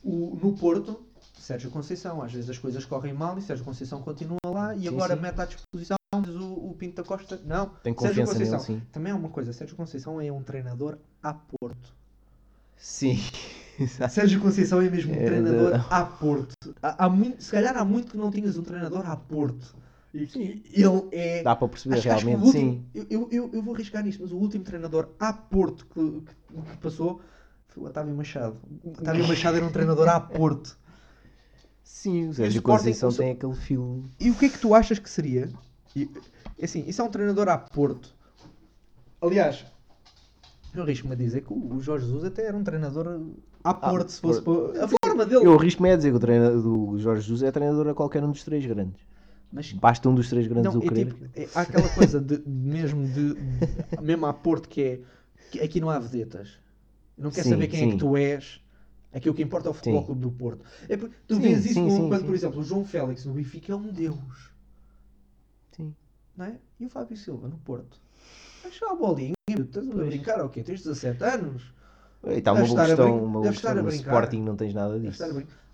O- no Porto, Sérgio Conceição, às vezes as coisas correm mal e Sérgio Conceição continua lá e Sim, agora sim. mete à disposição o, o Pinto da Costa. Não, Tem Sérgio nele, Conceição. sim. Também há uma coisa, Sérgio Conceição é um treinador a Porto. Sim. Exato. Sérgio Conceição é mesmo um É, treinador não. a Porto. Há, há muito, se calhar há muito que não tinhas um treinador a Porto. E que ele é. Dá para perceber Acho- acho realmente, último- sim. Eu, eu, eu, vou arriscar nisto, mas o último treinador a Porto que, que- que passou o Otávio Machado. O Otávio Machado era um treinador à Porto. Sim, o Sérgio Conceição tem aquele filo. E o que é que tu achas que seria? E, assim, isso é um treinador à Porto. Aliás, eu arrisco-me a dizer que o Jorge Jesus até era um treinador à Porto, se fosse para- a forma dele. Eu arrisco-me a dizer que o treinador do Jorge Jesus é treinador a qualquer um dos três grandes. Mas Basta um dos três grandes não, o é querer. tipo, é- há aquela coisa de, mesmo de, de- mesmo à Porto que é que aqui não há vedetas. Não quer Sim, saber quem é sim. que tu és. Aqui o que importa é o Futebol Sim. Clube do Porto. É porque tu Sim, vês isso sim, com- sim, quando, por exemplo, o João Félix no Benfica é um deus. Sim. Não é? E o Fábio Silva no Porto? Deixa a bolinha. Estás a brincar ou quê? Tens 17 anos? E está uma Deve boa estar a questão, brin- uma boa questão. No brincar. Sporting não tens nada disso.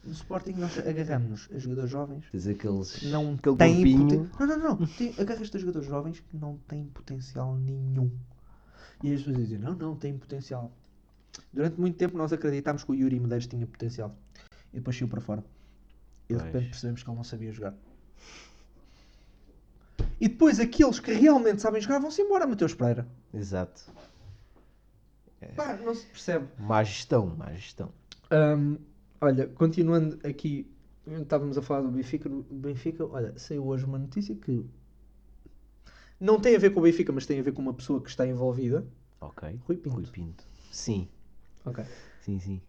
No Sporting nós agarramos a jogadores jovens Tens aqueles. não aquele têm poten- Não, não, não. Tem, agarras-te a jogadores jovens que não têm potencial nenhum. E as pessoas dizem, não, não, tem potencial. Durante muito tempo nós acreditámos que o Yuri Medeiros tinha potencial. E depois saiu para fora. E de repente percebemos que ele não sabia jogar. E depois aqueles que realmente sabem jogar vão-se embora, Mateus Pereira. Exato. Pá, não se percebe. Má gestão, má gestão. Hum, olha, continuando aqui, estávamos a falar do Benfica. Benfica, olha, saiu hoje uma notícia que não tem a ver com o Benfica, mas tem a ver com uma pessoa que está envolvida. Ok. Rui Pinto. Rui Pinto. Sim, Ok. sim, sim.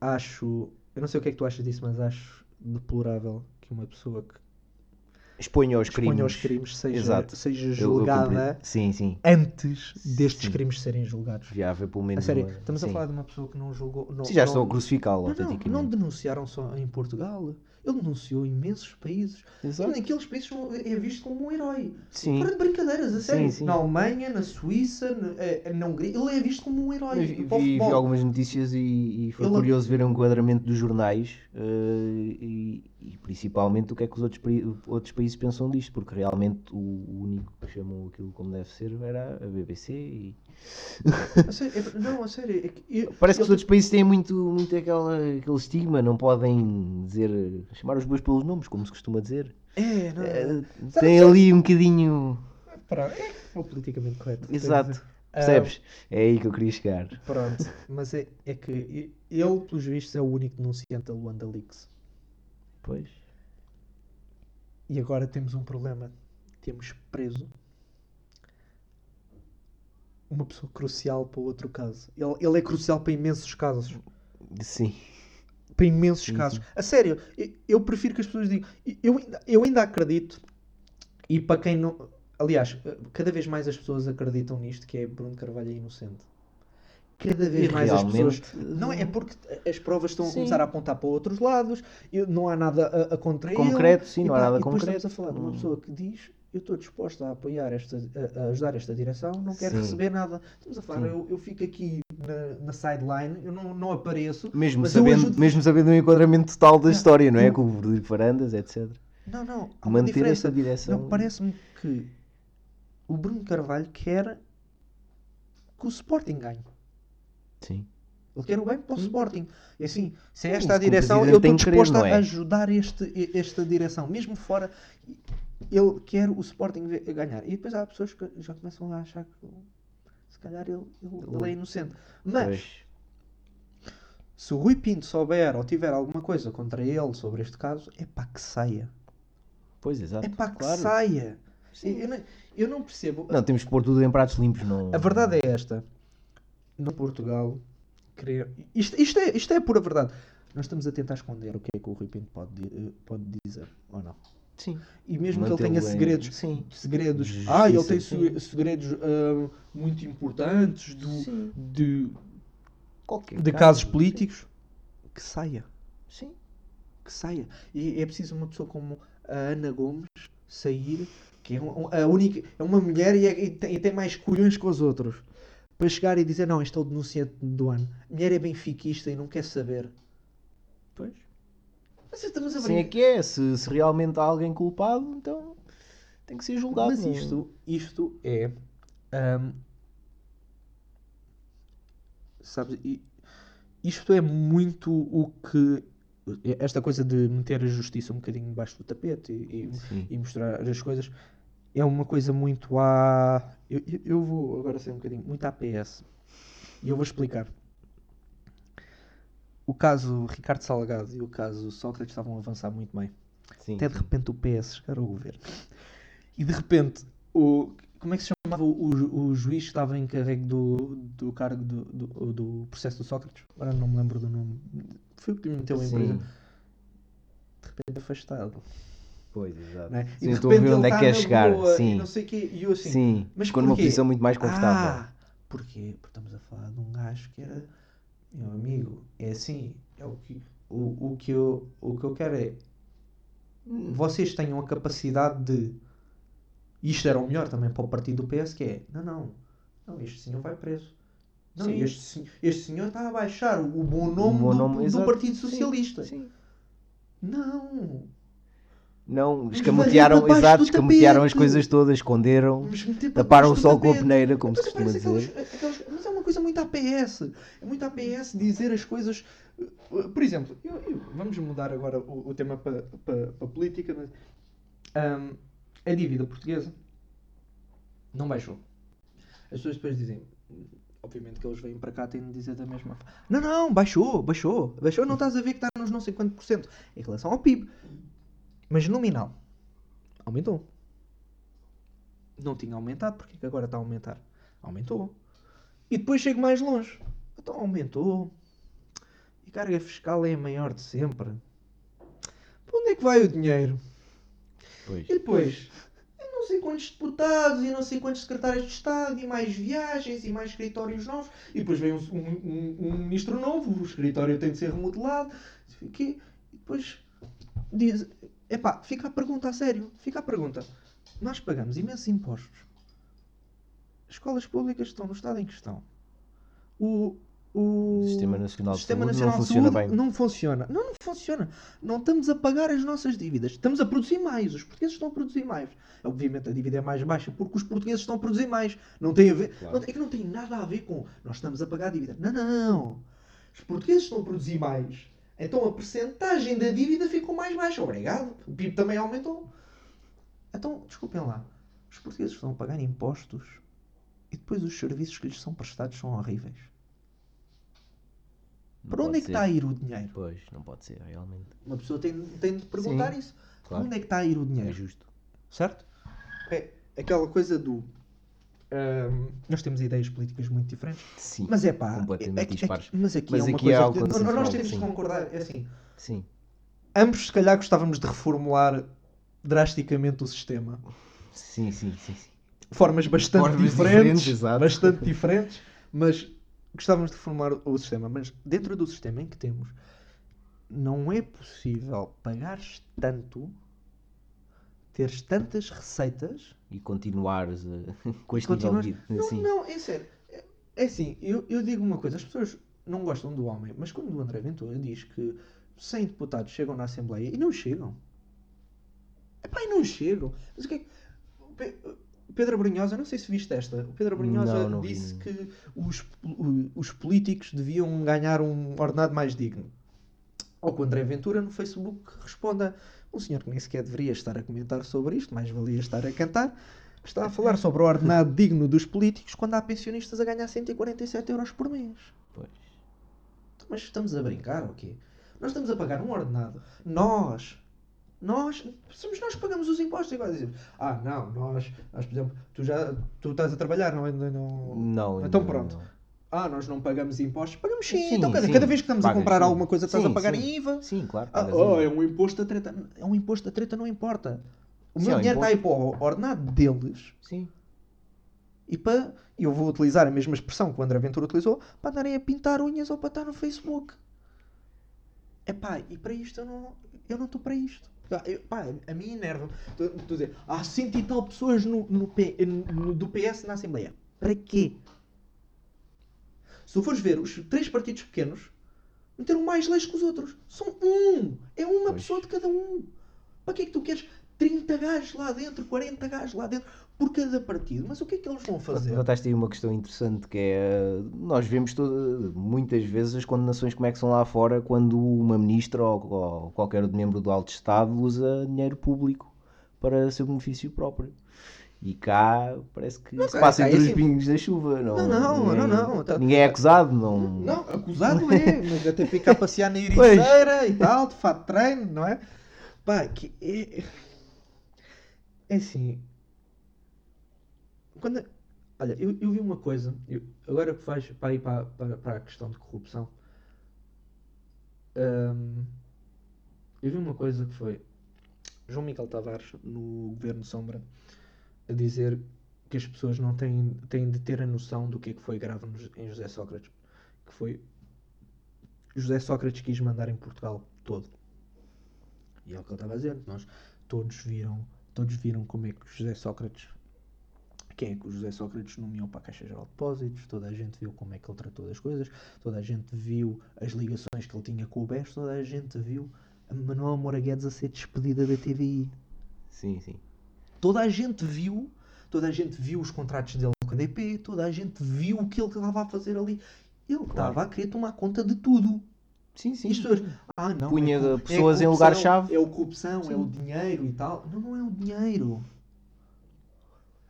Acho, eu não sei o que é que tu achas disso, mas acho deplorável que uma pessoa que Exponha aos crimes. exponha aos crimes seja, Exato. seja julgada sim, sim. antes destes Sim. crimes serem julgados. Haver pelo A menos. sério, uma- estamos a sim. falar de uma pessoa que não julgou. Não, Sim, já não- estou a crucificá-lo, Não, não, denunciaram só em Portugal. Ele denunciou imensos países. Exato. Naqueles países é visto como um herói. Sim. Para de brincadeiras, a sério. Na Alemanha, na Suíça, na, eh, na Hungria, ele é visto como um herói. Eu vi, vi- vi algumas notícias e, e foi Ele- curioso ver o enquadramento dos jornais eh, e, e principalmente o que é que os outros, outros países pensam disto, porque realmente o, único que chamou aquilo como deve ser era a BBC. E... A sério, é- não, a sério. é que eu- Parece que os eu- outros países têm muito, muito aquela, aquele estigma, não podem dizer, chamar os bois pelos nomes, como se costuma dizer. É, não. Eh, Sabe- tem ali um bocadinho. Pronto, é, é o politicamente correto. Exato. Percebes? É aí que eu queria chegar. pronto, mas é, é que ele, pelos vistos, é o único denunciante da Luanda Leaks. Pois. E agora temos um problema. Temos preso uma pessoa crucial para outro caso. Ele, ele é crucial para imensos casos. Sim. Para imensos Sim, casos. sim. A sério, eu, eu prefiro que as pessoas digam. Eu, ainda- eu ainda acredito. E para quem não. Aliás, cada vez mais as pessoas acreditam nisto, que é Bruno Carvalho é inocente. Cada vez E mais as realmente, pessoas. Não é porque as provas estão a Sim. começar a apontar para outros lados, eu- não há nada a, a contra ele. Concreto, sim, E não há nada e depois concreto. Estamos a falar de uma Hum. pessoa que diz: Eu estou disposto a apoiar esta, a, a ajudar esta direção, não quero Sim. receber nada. Estamos a falar, Sim. eu, eu fico aqui na, na sideline, eu não, não apareço. Mesmo sabendo, ajudo- mesmo sabendo o enquadramento total da Não, história, não é? eu- Com o Rodrigo Farandas, etc. Não, não, há uma Manter diferença. essa direção. Não, parece-me que o Bruno Carvalho quer que o Sporting ganhe. Sim. Ele quer o bem para o. Sporting. E assim, se é esta a direção, eu estou disposto não é? a ajudar este, esta direção. Mesmo fora, ele quer o Sporting ganhar. E depois há pessoas que já começam a achar que se calhar ele, ele- ele é inocente. Mas, Pois. se o Rui Pinto souber ou tiver alguma coisa contra ele sobre este caso, é para que saia. Pois, exato. É para que claro. saia. Eu, não, eu não percebo. Não, temos que pôr tudo em pratos limpos. Não... A verdade é esta. No Portugal, querer... isto, isto, é, isto é pura verdade. Nós estamos a tentar esconder o que é que o Rui Pinto pode, eh, pode dizer ou não. Sim. E mesmo que ele tenha segredos, Sim. segredos, de ah, ele justiça, tem sim. se- segredos ah, muito importantes do, Sim. de, Qualquer de caso. casos políticos, que saia. Sim. que saia. E é preciso uma pessoa como a Ana Gomes sair, que é um- a única, é uma mulher e, é- e tem, e tem mais colhões que os outros, para chegar e dizer: Não, este é o denunciante do ano. A mulher é benfiquista e não quer saber. Pois. Mas estamos a Assim é que é. Se, se realmente há alguém culpado, então tem que ser julgado. Mas não- isto, isto é. ahm, sabes, isto é muito o que. Esta coisa de meter a justiça um bocadinho debaixo do tapete e, e- Sim. e mostrar as coisas é uma coisa muito a. Eu, eu- vou agora ser um bocadinho muito APS e eu vou explicar. o caso Ricardo Salgado e o caso Sócrates estavam a avançar muito bem. Sim, Até de sim. repente o PS chegar ao governo. E de repente, o, como é que se chamava o, o, juiz que estava encarregue do, do cargo do, do, do processo do Sócrates? Agora não me lembro do nome. Foi o que lhe meteu em prisão. De repente afastado. Pois, exato. Não é? Sim, estou a ver onde é que está quer chegar. boa E Sim. não sei o quê. E eu assim, Sim, mas ficou numa posição muito mais confortável. Ah, porquê? Porque estamos a falar de um gajo que era meu amigo. É assim, é o que, o, o que, eu, o que eu quero é vocês tenham a capacidade de. Isto era o melhor também para o partido do PS, que é não, não, não, este senhor vai preso. Não, Sim. este, este senhor está a baixar o bom nome, bom do, nome, do exato. Partido Sim, Socialista. Sim. Não. Não, escamotearam, exato, escamotearam as coisas todas, esconderam, para taparam o sol com a peneira, como se costuma dizer. aquelas- aquelas- mas é uma coisa muito APS. É muito APS dizer as coisas. uh, Por exemplo, eu- eu- vamos mudar agora o, o tema para, para, para a política. Mas, ahm, a dívida portuguesa não baixou. As pessoas depois dizem. Obviamente que eles vêm para cá têm de dizer da mesma forma. Não, não, baixou, baixou. Baixou, não estás a ver que está nos não sei quanto por cento em relação ao PIB. Mas nominal, aumentou. Não tinha aumentado, porque é que agora está a aumentar? Aumentou. E depois chego mais longe. Então aumentou. E a carga fiscal é a maior de sempre. Para onde é que vai o dinheiro? Pois. E depois, eu não sei quantos deputados e não sei quantos secretários de Estado e mais viagens e mais escritórios novos. E depois vem um, um- um- ministro novo, o escritório tem de ser remodelado. E depois diz, epá, fica a pergunta a sério, fica a pergunta. Nós pagamos imensos impostos. As escolas públicas estão no estado em que estão. O, o, Sistema Nacional de Sistema Saúde Nacional não de funciona Saúde bem. Não funciona. Não, não funciona. Não estamos a pagar as nossas dívidas. Estamos a produzir mais. Os portugueses estão a produzir mais. Obviamente a dívida é mais baixa porque os portugueses estão a produzir mais. Não tem a ver. Claro. não- é que não tem nada a ver com nós estamos a pagar a dívida. Não, não. Os portugueses estão a produzir mais. Então a percentagem da dívida ficou mais baixa. Obrigado. O PIB também aumentou. Então, desculpem lá. Os portugueses estão a pagar impostos e depois os serviços que lhes são prestados são horríveis. Não Para onde é que ser. está a ir o dinheiro? Pois, não pode ser, realmente. Uma pessoa tem, tem de perguntar Sim, isso. Para claro. onde é que está a ir o É dinheiro? justo. Certo? É aquela coisa do. Ahm, nós temos ideias políticas muito diferentes, Sim. mas é pá. Completamente é, é, dispares. mas aqui Mas é uma aqui coisa é que nós- nós temos de sim. concordar. É assim, Sim. ambos, se calhar, gostávamos de reformular drasticamente o sistema. Sim, sim, sim. sim. Formas bastante Formas diferentes, diferentes, bastante diferentes, mas gostávamos de reformular o sistema. Mas dentro do sistema em que temos, não é possível pagares tanto, teres tantas receitas E continuares eh, com este Continuas- nível de vida. Não, Sim. não, é sério. É- É assim, eu, eu digo uma coisa, as pessoas não gostam do homem, mas quando o André Ventura diz que 100 deputados chegam na Assembleia e não chegam. Epá, e não chegam. Mas o que é que... Pedro Brunhosa, não sei se viste esta, o Pedro Brunhosa Não, não vi, disse não. que os, os políticos deviam ganhar um ordenado mais digno. Ou que o André Ventura no Facebook responda um senhor que nem sequer deveria estar a comentar sobre isto, mais valia estar a cantar, está a falar sobre o ordenado digno dos políticos quando há pensionistas a ganhar 147 euros por mês. Pois. Então, Mas estamos a brincar ou quê? Nós estamos a pagar um ordenado. Nós. Nós. Somos nós que pagamos os impostos. Agora dizemos, ah, não, nós, nós, por exemplo, tu já tu estás a trabalhar, não, ainda não. Não, Então não, pronto. não. Ah, nós não pagamos impostos. Pagamos sim. Sim, então cada, sim. cada vez que estamos Pagas, a comprar sim. alguma coisa, estás a pagar. IVA. Sim, claro. Ah, oh, é um imposto da treta. É um imposto da treta, não importa. O meu é um dinheiro está aí para o ordenado deles Sim. e para. Eu vou utilizar a mesma expressão que o André Ventura utilizou para andarem a pintar unhas ou para estar no Facebook. É pá, e para isto eu não eu não estou para isto. Ah, eu- pá, a mim enerva. Estou a dizer, há cento e tal pessoas no, no P- no- do PS na Assembleia. Para quê? Se tu fores ver, os três partidos pequenos meteram mais leis que os outros. São um! É uma Pois. pessoa de cada um. Para que é que tu queres 30 gajos lá dentro, 40 gajos lá dentro, por cada partido? Mas o que é que eles vão fazer? Levantaste aí uma questão interessante que é nós vemos todo- muitas vezes as condenações como é que são lá fora quando uma ministra ou, ou qualquer outro membro do alto Estado usa dinheiro público para seu benefício próprio. E cá parece que Não, se passa cá é entre os assim. pingos da chuva. Não, Não, não, ninguém, não, não, tá- Ninguém é acusado, não. Não, acusado é, mas até ficar a passear na ericeira e tal, de fato treino, não é? Pá, que é. É assim. Quando. Olha, eu, eu vi uma coisa, eu- agora que vais para ir para, para, para a questão de corrupção, hum, eu vi uma coisa que foi João Miguel Tavares, no Governo Sombra, a dizer que as pessoas não têm, têm de ter a noção do que é que foi grave em José Sócrates. Que foi José Sócrates quis mandar em Portugal todo. E é o que ele estava a dizer. Nós todos viram, todos viram como é que José Sócrates. Quem é que o José Sócrates nomeou para a Caixa Geral de Depósitos? Toda a gente viu como é que ele tratou das coisas, toda a gente viu as ligações que ele tinha com o BES, toda a gente viu a Manuel Moura Guedes a ser despedida da TVI. Sim, sim. Toda a gente viu, toda a gente viu os contratos dele com a DP, toda a gente viu o que ele estava a fazer ali. Ele estava a querer tomar conta de tudo. Sim, sim. As pessoas, ah, não, Punha é, pessoas em corrupção, lugar-chave. É o corrupção, Sim. é o dinheiro e tal. Não, não é o dinheiro.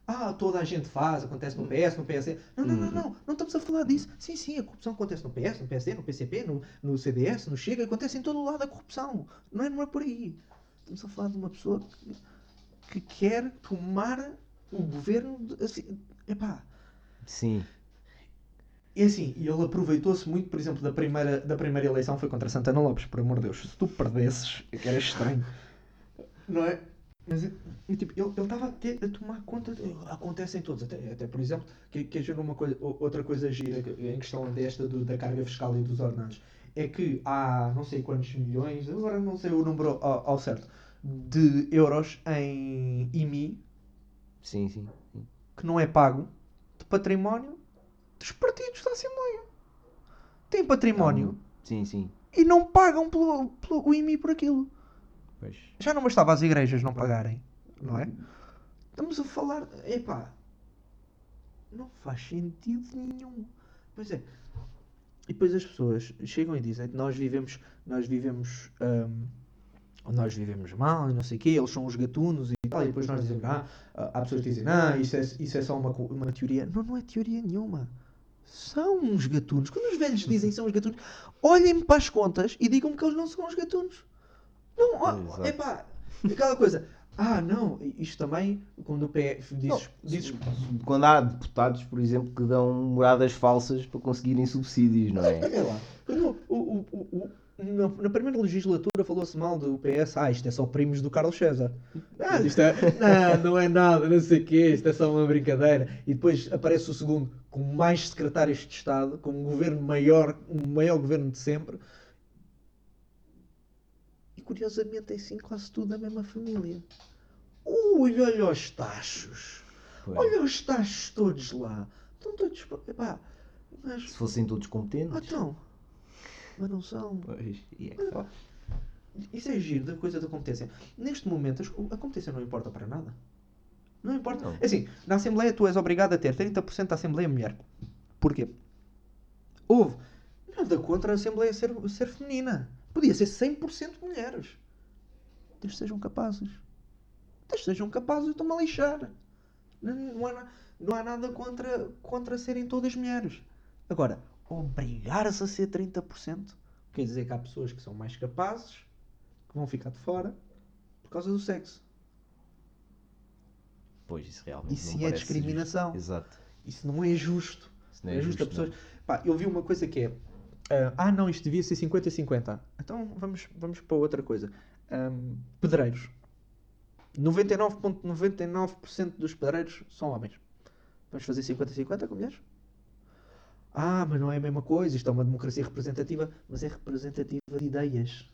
Ah, toda a gente faz, acontece no PS, no PSD. Não, não, não, Uhum. não, não estamos a falar disso. Sim, sim, a corrupção acontece no PS, no PSD, no PCP, no, no CDS, no Chega, acontece em todo o lado a corrupção. Não é, não é por aí. Estamos a falar de uma pessoa que, que quer tomar o governo. de- Assim, epá, Sim. e assim, ele aproveitou-se muito, por exemplo, da primeira, da primeira eleição foi contra Santana Lopes, por amor de Deus. Se tu perdesses, é que era estranho. Não é? Mas tipo, ele estava a, a tomar conta. De, acontecem todos. Até, até por exemplo, que, que é uma coisa, outra coisa gira em questão desta do- da carga fiscal e dos ordenados é que há não sei quantos milhões, agora não sei o número ao, ao certo, de euros em IMI Sim, sim. que não é pago de património dos partidos da Assembleia. Têm património Sim, sim. e não pagam pelo, pelo o IMI por aquilo. Pois. Já não bastava as igrejas não pagarem, não é? Estamos a falar. Epá, não faz sentido nenhum. Pois é. E depois as pessoas chegam e dizem que nós vivemos, nós vivemos, hum, nós vivemos mal e não sei o quê, eles são os gatunos e tal, e depois nós dizemos, ah, há pessoas que dizem, não, isso é, isso é só uma, uma teoria. Não, não é teoria nenhuma. São uns gatunos. Quando os velhos dizem que são os gatunos, olhem-me para as contas e digam-me que eles não são os gatunos. Não, ó, Exato. epá, aquela coisa. Ah, não, isto também, quando o PF dizes, dizes Quando há deputados, por exemplo, que dão moradas falsas para conseguirem subsídios, não é? Olha lá. Quando o, o, o, o- na, na primeira legislatura falou-se mal do PS. Ah, isto é só primos do Carlos César. Ah, isto é. Não, não é nada, não sei o quê, isto é só uma brincadeira. E depois aparece o segundo com mais secretários de Estado, com um governo maior, o maior governo de sempre. E curiosamente é assim quase tudo da mesma família. Ui, olha os tachos. Pois. Olha os tachos todos lá. Estão todos. Epá, mas. Se fossem todos Ah, competentes. então. Mas não são. Pois. E é que só. Isso é giro da coisa da competência. Neste momento, a competência não importa para nada. Não importa. Não. É assim, na Assembleia tu és obrigado a ter 30% da Assembleia mulher. Porquê? Houve nada contra a Assembleia ser, ser feminina. Podia ser 100% mulheres. Desde sejam capazes. Desde sejam capazes, eu estou-me a lixar. Não, não há, não há nada contra, contra serem todas mulheres. Agora, obrigar-se a ser 30% quer dizer que há pessoas que são mais capazes que vão ficar de fora por causa do sexo. Pois, isso realmente. Isso é discriminação. justo. Exato. Isso não é justo. Isso não é é justo a justo. pessoas. Pá, eu vi uma coisa que é. ah, ah, não, isto devia ser 50-50. Então vamos, vamos para outra coisa. Ahm, pedreiros. 99,99% dos pedreiros são homens. Vamos fazer 50-50 com mulheres? Ah, mas não é a mesma coisa. Isto é uma democracia representativa. Mas é representativa de ideias.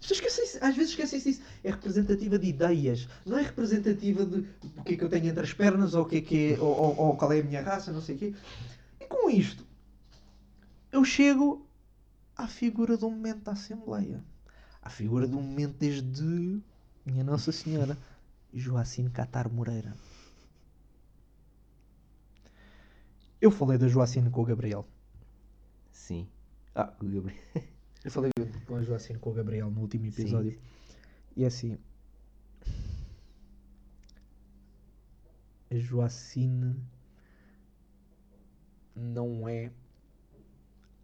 As às vezes esquecem-se disso. É representativa de ideias. Não é representativa de o que é que eu tenho entre as pernas ou, o que é que é, ou, ou- ou qual é a minha raça, não sei o quê. E com isto, eu chego à figura do momento da Assembleia. À figura do momento desde minha Nossa Senhora, Joacine Catar Moreira. Eu falei da Joacine com o Gabriel. Sim. Ah, o Gabriel. Eu falei com a Joacine com o Gabriel no último episódio. E é assim. Joacine não é.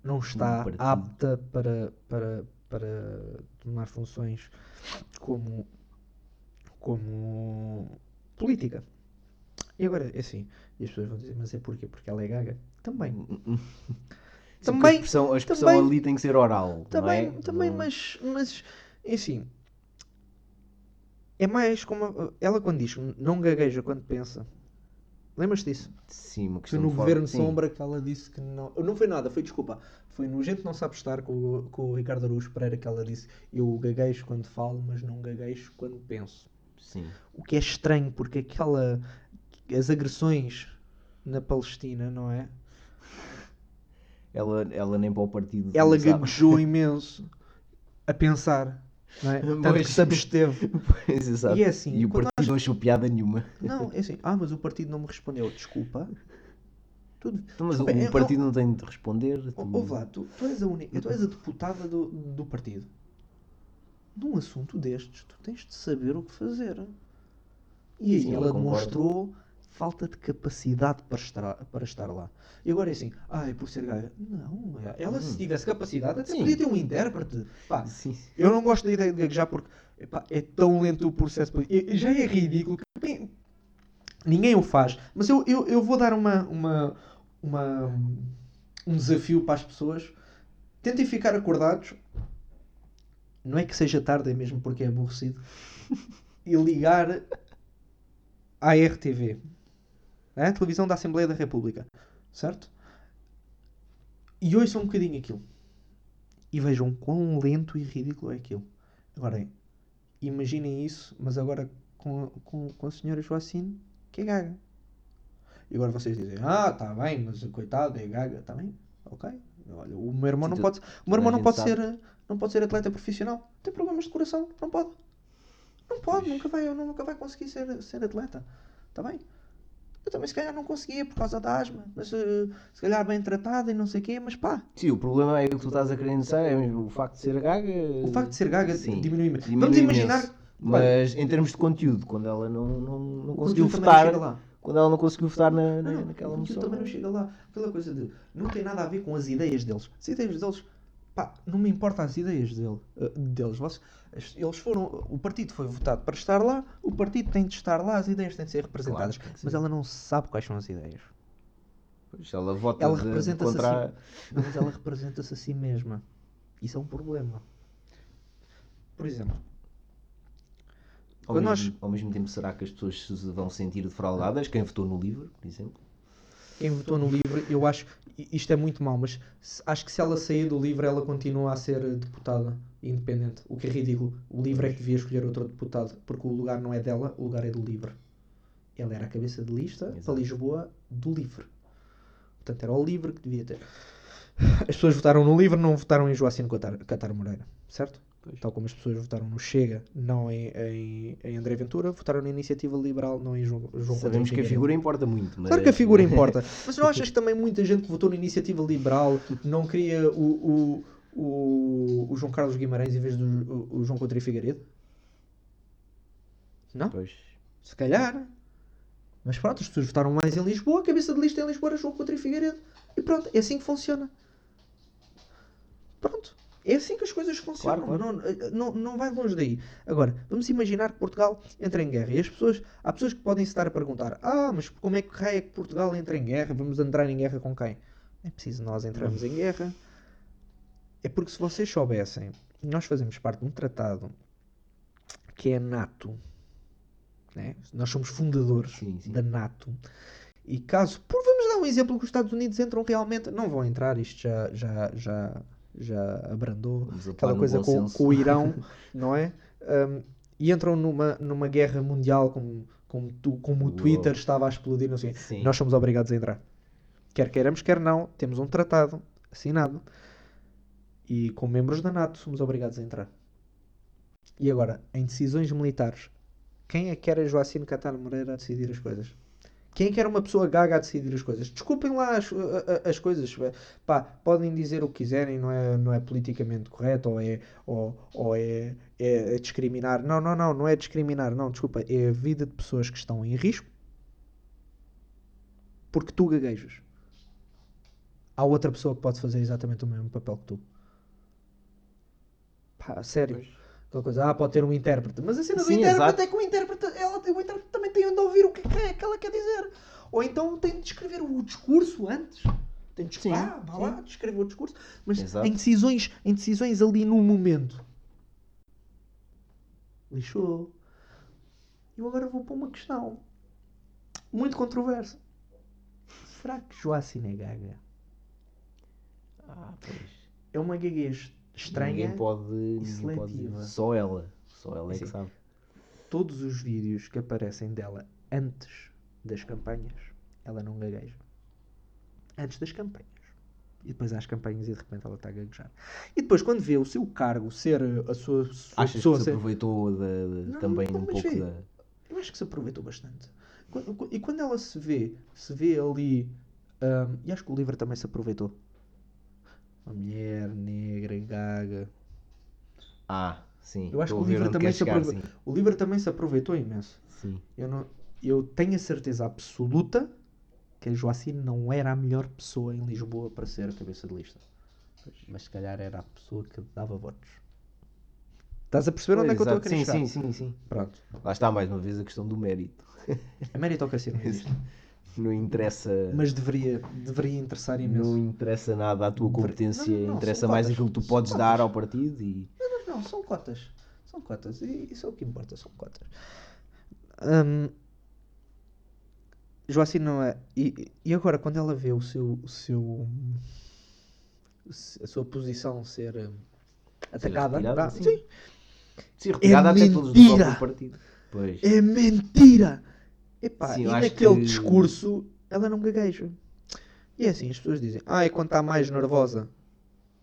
Não está apta para, para, para tomar funções como, como política. E agora, é assim, e as pessoas vão dizer, mas é porquê? Porque ela é gaga? Também. Sim, porque Também- a expressão, a expressão também- ali tem que ser oral. Também, não é? também Não- mas, mas, é assim, é mais como, ela quando diz não gagueja quando pensa, lembras-te disso? Sim, uma Foi questão no de forma- Governo sim. Sombra que ela disse que não. Não foi nada, foi desculpa. Foi no Gente Não Sabe Estar com, o- com o Ricardo Araújo Pereira que ela disse: Eu gaguejo quando falo, mas não gaguejo quando penso. Sim. O que é estranho, porque aquela. As agressões na Palestina, não é? Ela, ela nem para o partido. Ela gaguejou imenso a pensar, não é? Tanto que Pois. se absteve. Pois, exato. E é assim, E o partido não achou piada nenhuma. Não, é assim. Ah, mas o partido não me respondeu. Desculpa. Tudo. Então, mas o, Desculpa, o eu- partido não tem de responder. Tu- Ouve lá, tu, tu és a única, tu és a deputada do, do partido. Num assunto destes, tu tens de saber o que fazer. E aí ela concordo. demonstrou falta de capacidade para estar, para estar lá. E agora é assim, ai, por ser gaga. Não, ela se Hum. tivesse capacidade, até Sim. podia ter um intérprete. Pá, Sim. eu não gosto da ideia de gaguejar porque epá, é tão lento o processo. e Já é ridículo. que bem, Ninguém o faz. Mas eu, eu, eu vou dar uma, uma, uma, um desafio para as pessoas. Tentem ficar acordados. Não é que seja tarde, é mesmo porque é aborrecido. E ligar à RTV. Televisão da Assembleia da República. Certo? E ouçam um bocadinho aquilo e vejam quão lento e ridículo é aquilo. Agora, imaginem isso, mas agora com, a- com, com a senhora Joacine, que é gaga. E agora vocês dizem, ah, tá bem, mas coitado, é gaga, tá bem, ok. Olha, o meu irmão não pode, o meu irmão não pode ser, não pode ser atleta profissional, tem problemas de coração, não pode. Não pode, nunca vai, nunca vai conseguir ser, ser atleta, tá bem? Eu também se calhar não conseguia por causa da asma, mas eh, se calhar bem tratada e não sei o quê, mas pá, Sim, o problema é o que tu estás a querer dizer, é mesmo o facto de ser gaga. o facto de ser gaga Sim, diminui imenso. Vamos imaginar. Mas em termos de conteúdo, quando ela não, não, não conseguiu votar, quando ela não conseguiu votar na, na- Não, naquela moção. também não chega lá. Aquela coisa de. Não tem nada a ver com as ideias deles. As ideias deles. Pá, não me importa as ideias dele, eh, deles. Vocês- eles foram. O partido foi votado para estar lá. O partido tem de estar lá. As ideias têm de ser representadas. ser. mas ela não sabe quais são as ideias. Pois, ela vota Ela contra. Não, mas ela representa-se a si mesma. Isso é um problema. Por exemplo, Ao mesmo, nós- ao mesmo tempo, será que as pessoas se vão sentir defraudadas? Quem votou no livro, por exemplo? Quem votou no livro, eu acho. Isto é muito mau, mas acho que se ela sair do livro, ela continua a ser deputada independente. O que é ridículo. O livro é que devia escolher outro deputado, porque o lugar não é dela, o lugar é do livro. Ela era a cabeça de lista para Exato. Lisboa do livro. Portanto, era o livro que devia ter. As pessoas votaram no livro, não votaram em Joacine Catar, Catar Moreira, certo? Pois. Tal como as pessoas votaram no Chega, não em, em, em André Ventura, votaram na Iniciativa Liberal, não em João, João Sabemos que a figura importa muito. Mas... Claro que a figura importa. Mas não achas que também muita gente que votou na iniciativa liberal não queria o, o, o, o João Carlos Guimarães em vez do o, o João Coutinho Figueiredo? Não? Pois. Se calhar. Mas pronto, as pessoas votaram mais em Lisboa, a cabeça de lista em Lisboa era João Coutinho Figueiredo. E pronto, é assim que funciona. Pronto. É assim que as coisas funcionam. Claro, Não, não, não vai longe daí. Agora, vamos imaginar que Portugal entra em guerra. E as pessoas, há pessoas que podem se estar a perguntar: Ah, mas como é que raio é que Portugal entra em guerra? Vamos entrar em guerra com quem? É preciso nós entrarmos em guerra. É porque se vocês soubessem, nós fazemos parte de um tratado que é a NATO. Né? Nós somos fundadores Sim, sim. da NATO. E caso, por vamos dar um exemplo que os Estados Unidos entram realmente, não vão entrar, isto já, já, já, já abrandou aquela coisa com, com o Irão, não é? Um, e entram numa, numa guerra mundial como, como, tu, como o Uou. Twitter estava a explodir, não sei. Sim. Nós somos obrigados a entrar. Quer queiramos, quer não, temos um tratado assinado e com membros da NATO somos obrigados a entrar. E agora, em decisões militares, quem é que era Joacine Catar Moreira a decidir as coisas? Quem é que era uma pessoa gaga a decidir as coisas? Desculpem lá as, as coisas. Pá, podem dizer o que quiserem, não é, não é politicamente correto ou, é, ou, ou é, é discriminar. Não, não, não, não é discriminar. Não, desculpa. É a vida de pessoas que estão em risco porque tu gaguejas. Há outra pessoa que pode fazer exatamente o mesmo papel que tu. Pá, sério. Aquela coisa, ah, pode ter um intérprete. Mas a cena do Sim, intérprete exato. é que o intérprete, ela, o intérprete também tem onde ouvir o que é que ela quer dizer. Ou então tem de escrever o discurso antes. Tem de escrever, ah, vá lá, descrever o discurso. Mas Exato. em decisões, em decisões ali no momento. Lixou. Eu agora vou para uma questão muito controversa. Será que Joacine é gaga? Ah, pois. É uma gaguez estranha. Ninguém pode, ninguém seletiva. pode. Só ela. Só ela é que Sim. sabe. Todos os vídeos que aparecem dela antes das campanhas, ela não gagueja. Antes das campanhas. E depois há as campanhas e de repente ela está a gaguejar. E depois, quando vê o seu cargo ser a sua, sua Achas que pessoa se ser- aproveitou da- da- Não, também não, um pouco vê. da. Eu acho que se aproveitou bastante. E quando ela se vê, se vê ali. ahm, e acho que o livro também se aproveitou. Uma mulher negra, gaga. Ah, sim. Eu acho que o livro também se chegar, aproveitou. O livro também se aproveitou imenso. Sim. sim. Eu, não, eu tenho a certeza absoluta que a Joacine não era a melhor pessoa em Lisboa para ser a cabeça de lista. Mas se calhar era a pessoa que dava votos. Estás a perceber onde é que eu estou a querer exato. chegar? Sim, sim, sim, sim. Pronto. Lá está mais uma vez a questão do mérito. A meritocracia não existe. Não interessa. Mas deveria, deveria interessar imenso. Não interessa nada a tua competência, Não, não, não, interessa mais aquilo que tu podes cotas. dar ao partido e. Mas não, são cotas. São cotas. E isso é o que importa, são cotas. Hum, Joacine não é. E, e agora, quando ela vê o seu. O seu a sua posição ser hum, atacada. retirada, vá, sim. sim. Sim, retirada até pelos do partido. Pois. É mentira! Epá, Sim, e eu acho naquele que- discurso ela não gagueja. E é assim, as pessoas dizem, ah, é quando está mais nervosa.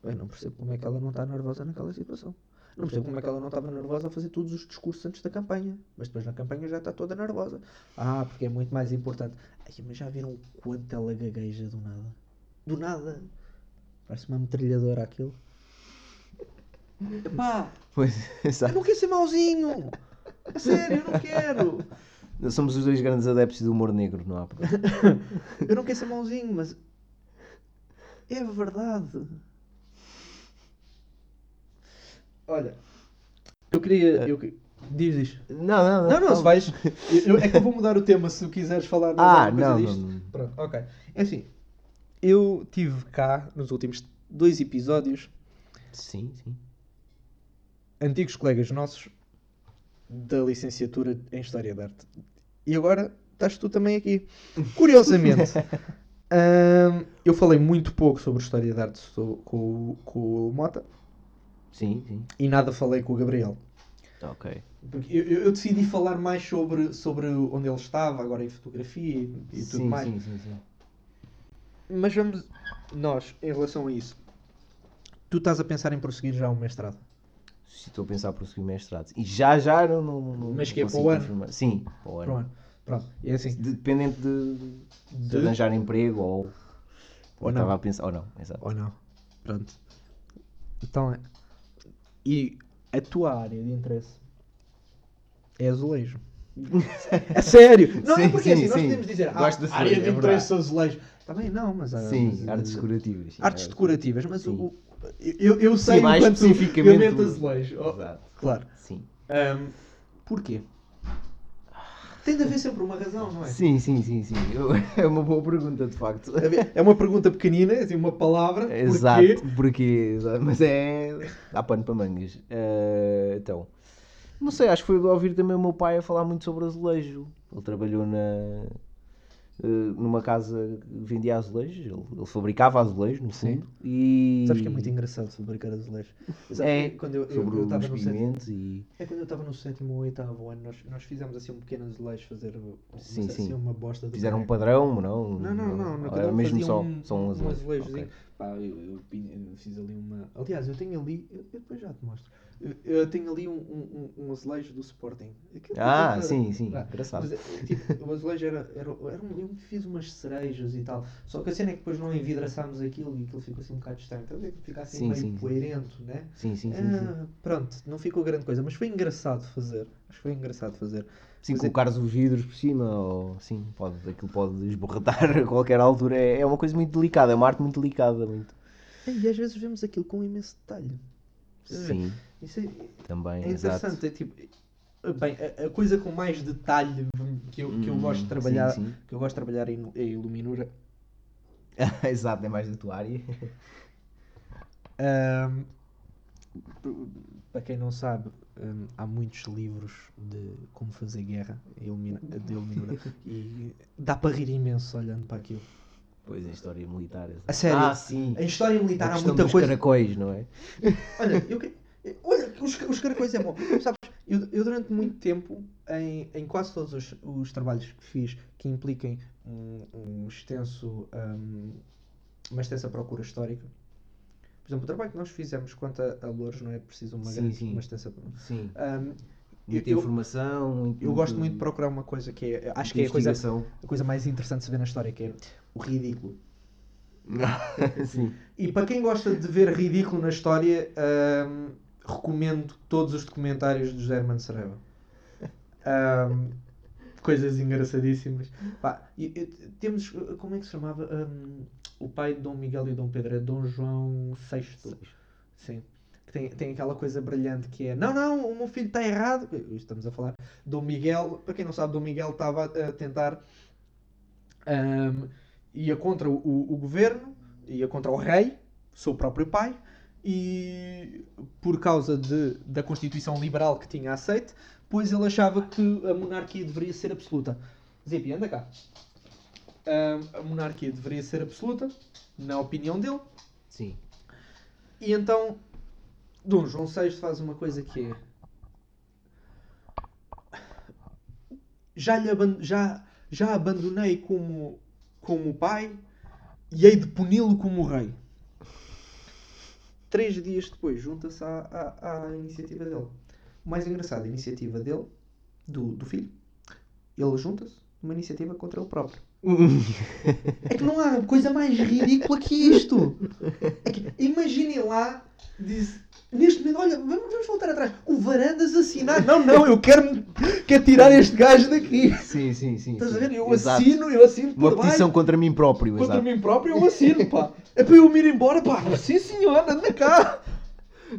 Eu não percebo como é que ela não está nervosa naquela situação. Não percebo como é que ela não estava nervosa a fazer todos os discursos antes da campanha. Mas depois na campanha já está toda nervosa. Ah, porque é muito mais importante. Ai, mas já viram o quanto ela gagueja do nada? Do nada. Parece uma metralhadora aquilo. Epá, Pois, eu exato. não quero ser mauzinho. A sério, eu não quero. Nós Somos os dois grandes adeptos do humor negro, não há problema. Eu não quero ser mauzinho, mas é verdade. Olha, eu queria. Eu... que- Diz, diz. Não, não, não. Não, não, se vais. eu- é que eu vou mudar o tema se quiseres falar Ah, não, disto. não, não. Pronto, ok. É assim, eu tive cá nos últimos dois episódios Sim, sim. antigos colegas nossos da licenciatura em História da Arte. E agora estás tu também aqui. Curiosamente, hum, eu falei muito pouco sobre História da Arte com, o- com o Mota Sim, sim. e nada falei com o Gabriel. Ok. Porque eu, eu- eu decidi falar mais sobre, sobre onde ele estava, agora em fotografia e, e tudo sim, mais. sim, sim, sim. Mas vamos, nós, em relação a isso, tu estás a pensar em prosseguir já o mestrado. Se Estou a pensar por seguir mestrado. E já, já não. não, não Mas que é para o ano? confirmar. Sim, para o ano. Pronto, pronto. E é assim, De- Dependente de, de De- arranjar emprego ou. Ou estava não. a pensar. Ou não, exato. ou não. Pronto. Então é. E a tua área de interesse é azulejo. É sério! Não é Sim, porque sim, assim, nós sim. podemos dizer, ah, Gosto de área de é interesse azulejo. Também não, mas há- Sim, mas, artes eh, decorativas. Artes é. decorativas, mas o, eu, eu sei Sim, mais enquanto especificamente azulejo. Oh, Exato. Claro. Sim. Ahm, porquê? Tem de haver sempre uma razão, não é? Sim, sim, sim, sim. Eu- é uma boa pergunta, de facto. É uma pergunta pequenina, assim, uma palavra. Exato, Porquê? porque. exato, Mas é. Dá pano para mangas. Eh, então. Não sei, acho que foi ouvir também o meu pai a falar muito sobre azulejo. Ele trabalhou na. Eh, numa casa que vendia azulejos, ele, ele fabricava azulejos no Sim. fundo. E. Sabes que é muito engraçado fabricar azulejos. É, que quando eu, eu, sobre eu estava os no sétimo, e. é quando eu estava no sétimo ou oitavo ano, nós, nós fizemos assim um pequeno azulejo, fazer Sim, sim. é uma bosta Fizeram um padrão, não? Não, não, não, não era um mesmo só, um, só um um azulejo. azulejozinho. Ok. Pá, eu, eu eu fiz ali uma. Aliás, eu tenho ali, eu, eu depois já te mostro. Eu, tenho ali um, um, um- um azulejo do Sporting. Aquilo Ah, era- sim, sim, Ah, engraçado. mas, é, tipo, o azulejo era, era, era um, eu fiz umas cerejas e tal. Só que a cena é que depois não envidraçámos aquilo e aquilo ficou assim um bocado estranho. Então fica assim Sim, meio sim, sim. poeirento, né? Sim, sim, sim. sim. Ah, pronto, não ficou grande coisa, mas foi engraçado fazer. Acho que foi engraçado fazer. Sim, Mas é- colocares os vidros por cima, ou sim, pode, aquilo pode esborratar a qualquer altura. É, é uma coisa muito delicada, é uma arte muito delicada. Muito. E às vezes vemos aquilo com imenso detalhe. Sim, Isso é, também, é exato. interessante. É tipo, bem, a, a coisa com mais detalhe que eu, que eu Hum, gosto de trabalhar, sim, sim. que eu gosto de trabalhar em, em iluminura exato, é mais da tua área. P- para quem não sabe, ahm, há muitos livros de como fazer guerra de iluminura e dá para rir imenso olhando para aquilo. Pois, a história militar. exato. A sério? Ah, sim. A história A militar há questão muita dos coisa. caracóis, não é? Olha, eu, olha os, os caracóis é bom. Sabes, eu, eu durante muito tempo, em, em quase todos os, os trabalhos que fiz que impliquem um, um extenso, hum, uma extensa procura histórica, por exemplo, o trabalho que nós fizemos quanto a, a Louros não é preciso uma, Sim, grande, sim. uma extensa. Sim. hum, Muita eu- informação. muito- eu gosto muito de procurar uma coisa que é, acho que é a coisa, a coisa mais interessante de se ver na história, que é o ridículo. sim. E para quem gosta de ver ridículo na história, hum, recomendo todos os documentários do José Hermano Saraiva. Hum, coisas engraçadíssimas. Pá, e- e- temos, como é que se chamava? Hum, o pai de Dom Miguel e Dom Pedro é Dom João VI. Sim. Que tem, tem aquela coisa brilhante que é: não, não, o meu filho está errado. Estamos a falar. Dom Miguel, para quem não sabe, Dom Miguel estava a tentar. hum, ia contra o, o- o governo, ia contra o rei, seu próprio pai, e por causa de, da Constituição Liberal que tinha aceite, pois ele achava que a monarquia deveria ser absoluta. Zipi, anda cá. Hum, a monarquia deveria ser absoluta, na opinião dele, Sim. e então Dom João VI faz uma coisa que é. Já, lhe já, já abandonei como, como pai e hei de puni-lo como rei. Três dias depois junta-se à, à, à iniciativa dele. O mais engraçado, a iniciativa dele, do, do filho, ele junta-se numa iniciativa contra ele próprio. É que não há coisa mais ridícula que isto. É que, imaginem lá, diz, neste momento, olha, vamos, vamos voltar atrás. O Varandas assinar. Não, não, eu quero, quero tirar este gajo daqui. Sim, sim, sim. Estás sim. a ver? Eu Exato. assino, eu assino Uma baixo. petição contra mim próprio, Contra exato. mim próprio, eu assino, pá. É para eu me ir embora, pá. Sim, senhor, anda cá.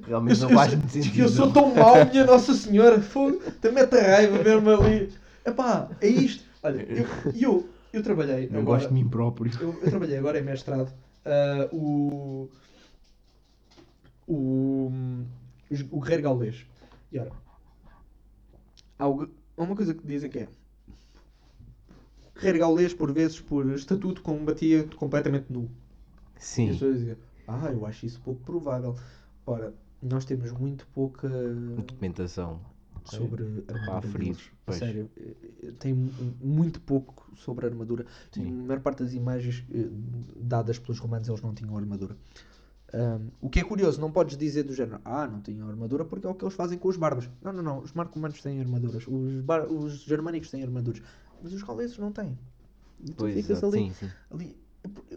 Realmente Eu, não faz muito sentido. eu sou tão mau, minha Nossa Senhora. Fogo, até mete a raiva ver-me ali. Epá, é isto. Olha, eu, eu, eu trabalhei. Não agora- gosto de mim próprio. eu, eu trabalhei agora em mestrado. ah, o. O. O Guerreiro Gaulês. E ora. Há uma coisa que dizem que é. Guerreiro Gaulês, por vezes, por estatuto, combatia completamente nu. E as Sim. pessoas diziam, ah, eu acho isso pouco provável. Ora, nós temos muito pouca Documentação. Sobre a armadura aferir, deles. A pois. sério, eh, eh, tem mu- muito pouco sobre a armadura. Sim. a maior parte das imagens eh, dadas pelos romanos eles não tinham armadura. Ahm, o que é curioso, não podes dizer do género, ah, não tinham armadura porque é o que eles fazem com os bárbaros. Não, não, não, os marcomanos têm armaduras, os, os germânicos têm armaduras, mas os gauleses não têm. E tu Pois, ficas exato, ali, sim, sim. ali,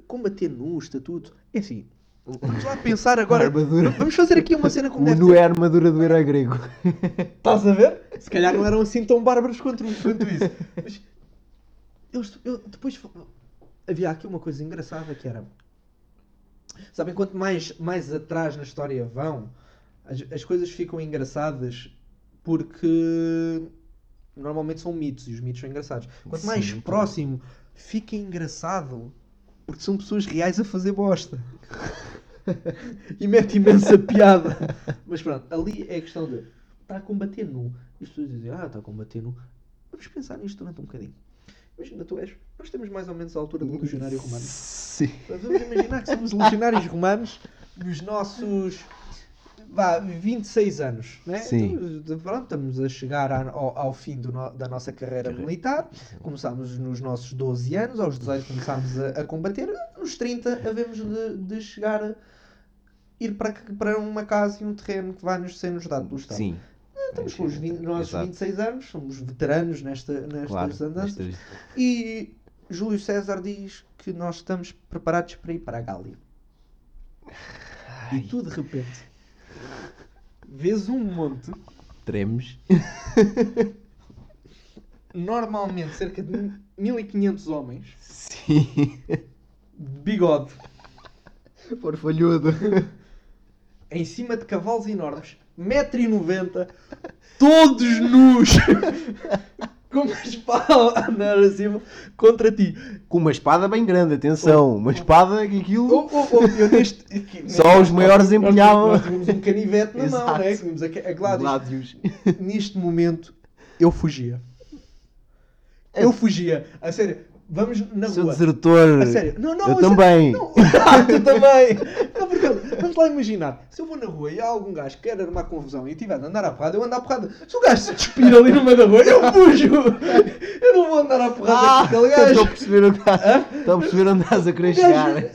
combater nu, estatuto, é assim. Vamos lá pensar agora. Armadura. Vamos fazer aqui uma cena como O deve nu ser. é a armadura do herói grego. Estás a ver? Se calhar não eram assim tão bárbaros quanto, quanto isso. Mas eles, eu, depois havia aqui uma coisa engraçada que era. Sabem, quanto mais, mais atrás na história vão, as, as coisas ficam engraçadas porque normalmente são mitos e os mitos são engraçados. Quanto mais Sim, próximo fica engraçado porque são pessoas reais a fazer bosta. e mete imensa piada. Mas pronto, ali é a questão de está a combater nu. E as pessoas dizem, ah, está a combater nu. Vamos pensar nisto durante um bocadinho. Imagina, tu és. Nós temos mais ou menos a altura do legionário romano. Sim. Vamos imaginar que somos legionários romanos nos nossos vá, 26 anos. Né? Sim. Então, pronto, estamos a chegar ao, ao fim no- da nossa carreira militar. Começámos nos nossos 12 anos, aos 18 começámos a, a combater. Nos 30 havemos de, de chegar ir para, para uma casa e um terreno que vai nos ser nos dado pelo Estado. Sim. Estamos com os 20, nossos Exato. 26 anos, somos veteranos nesta, nestas Claro. andanças. nestas- E Júlio César diz que nós estamos preparados para ir para a Gália. E tu, de repente, vês um monte, Tremes. normalmente cerca de 1500 homens, Sim. de bigode, Porfalhudo. em cima de cavalos enormes, 1,90m, todos nus, com uma espada a andar acima contra ti. Com uma espada bem grande, atenção. Uma espada que aquilo. Oh, oh, oh, neste, aqui, Só os maiores empunhavam. Nós tínhamos um canivete na mão, né? Tínhamos a, a. Gládios. Neste momento, eu fugia. Eu fugia. A sério, vamos na Seu rua. desertor. A sério. Não, não, Eu sério. também. Não. Ah, tu também. Não, porque, vamos lá imaginar. Se eu vou na rua e há algum gajo que quer armar confusão e tiver de andar à porrada, eu ando à porrada. Se o gajo se despir ali no meio da rua, eu fujo. Eu não vou andar à porrada Ah, com aquele estou a gajo. perceber onde estás, estou a perceber onde estás a querer O chegar. gajo,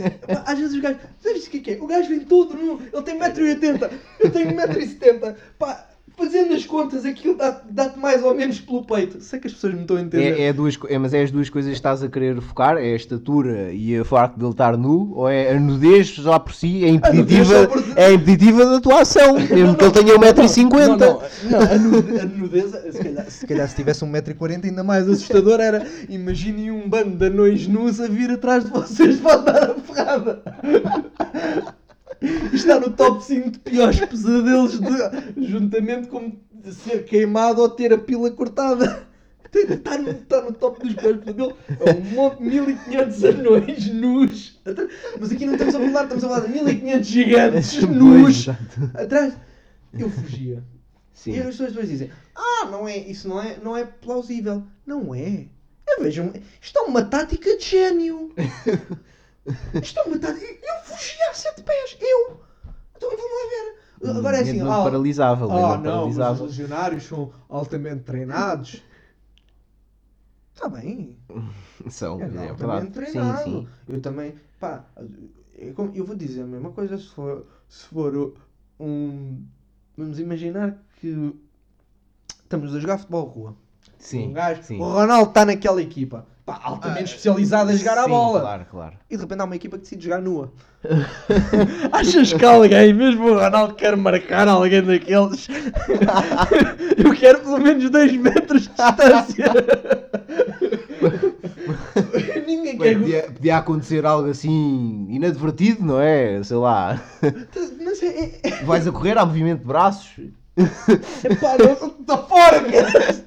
às vezes o gajo, sabes o que é que é? O gajo vem todo nu, ele tem 1,80m, eu tenho 1,70m. Pá, fazendo as contas, aquilo dá- dá-te mais ou menos pelo peito. Sei que as pessoas me estão a entender. É, é duas, é, mas é as duas coisas que estás a querer focar? É a estatura e a facto dele estar nu? Ou é a nudez já por si é impeditiva, por é impeditiva da tua ação? Mesmo que ele tenha Não, 1,50m. não, não, a nu- a nudez, se calhar, se calhar se tivesse 1,40m ainda mais assustador era imaginem um bando de anões nus a vir atrás de vocês para dar a ferrada. Está no top 5 de piores pesadelos de, juntamente com ser queimado ou ter a pila cortada. Está no, está no top dos piores pesadelos. É um monte de 1500 anões nus. Mas aqui não estamos a falar, estamos a falar de 1500 gigantes nus. Atrás. Eu fugia. Sim. E as pessoas depois dizem: Ah, não é, isso não é, não é plausível. Não é. Vejo, isto é uma tática de gênio. É tática. Eu fugia a sete pés. Eu. Então vamos lá ver. Agora é assim: Lenda ah, paralisava, lenda ah não, mas os paralisava. legionários são altamente treinados. Está bem. São, É, é, não, verdade. treinado. Sim, sim. Eu também, pá, eu, como- eu vou dizer a mesma coisa se for, se for um. Vamos imaginar que estamos a jogar futebol rua. Sim, um gajo, sim. o Ronaldo está naquela equipa, pá, altamente especializado a jogar Sim, bola. Claro, claro. E de repente há uma equipa que decide jogar nua. Achas que alguém, mesmo o Ronaldo, quer marcar alguém daqueles? Eu quero pelo menos 2 metros de distância. Ninguém quer. Bem, podia, podia acontecer algo assim inadvertido, não é? Sei lá. Mas é. é, Vais a correr, há movimento de braços. é pá, está fora, cara!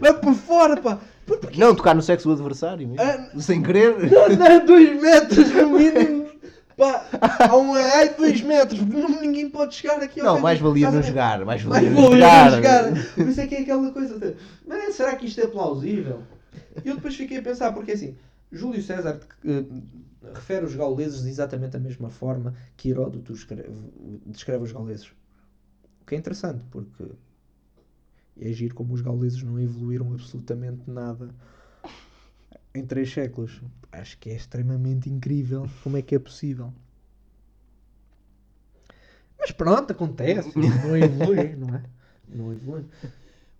Vai para fora, pá! Por- Porque Não, tocar no sexo do adversário. Ah, Sem querer. não dá 2 metros no mínimo! Pá, há um arraio de 2 metros, não- ninguém pode chegar aqui ao Não, pé mais valia não a jogar. Mais Mais valia não jogar. não jogar. Por isso é que é aquela coisa. Mas será que isto é plausível? E eu depois fiquei a pensar, porque assim, Júlio César eh, refere os gauleses de exatamente da mesma forma que Heródoto escreve, descreve os gauleses. O que é interessante, porque é giro como os gauleses não evoluíram absolutamente nada em três séculos. Acho que é extremamente incrível como é que é possível. Mas pronto, acontece. Não evolui, não é? Não evolui.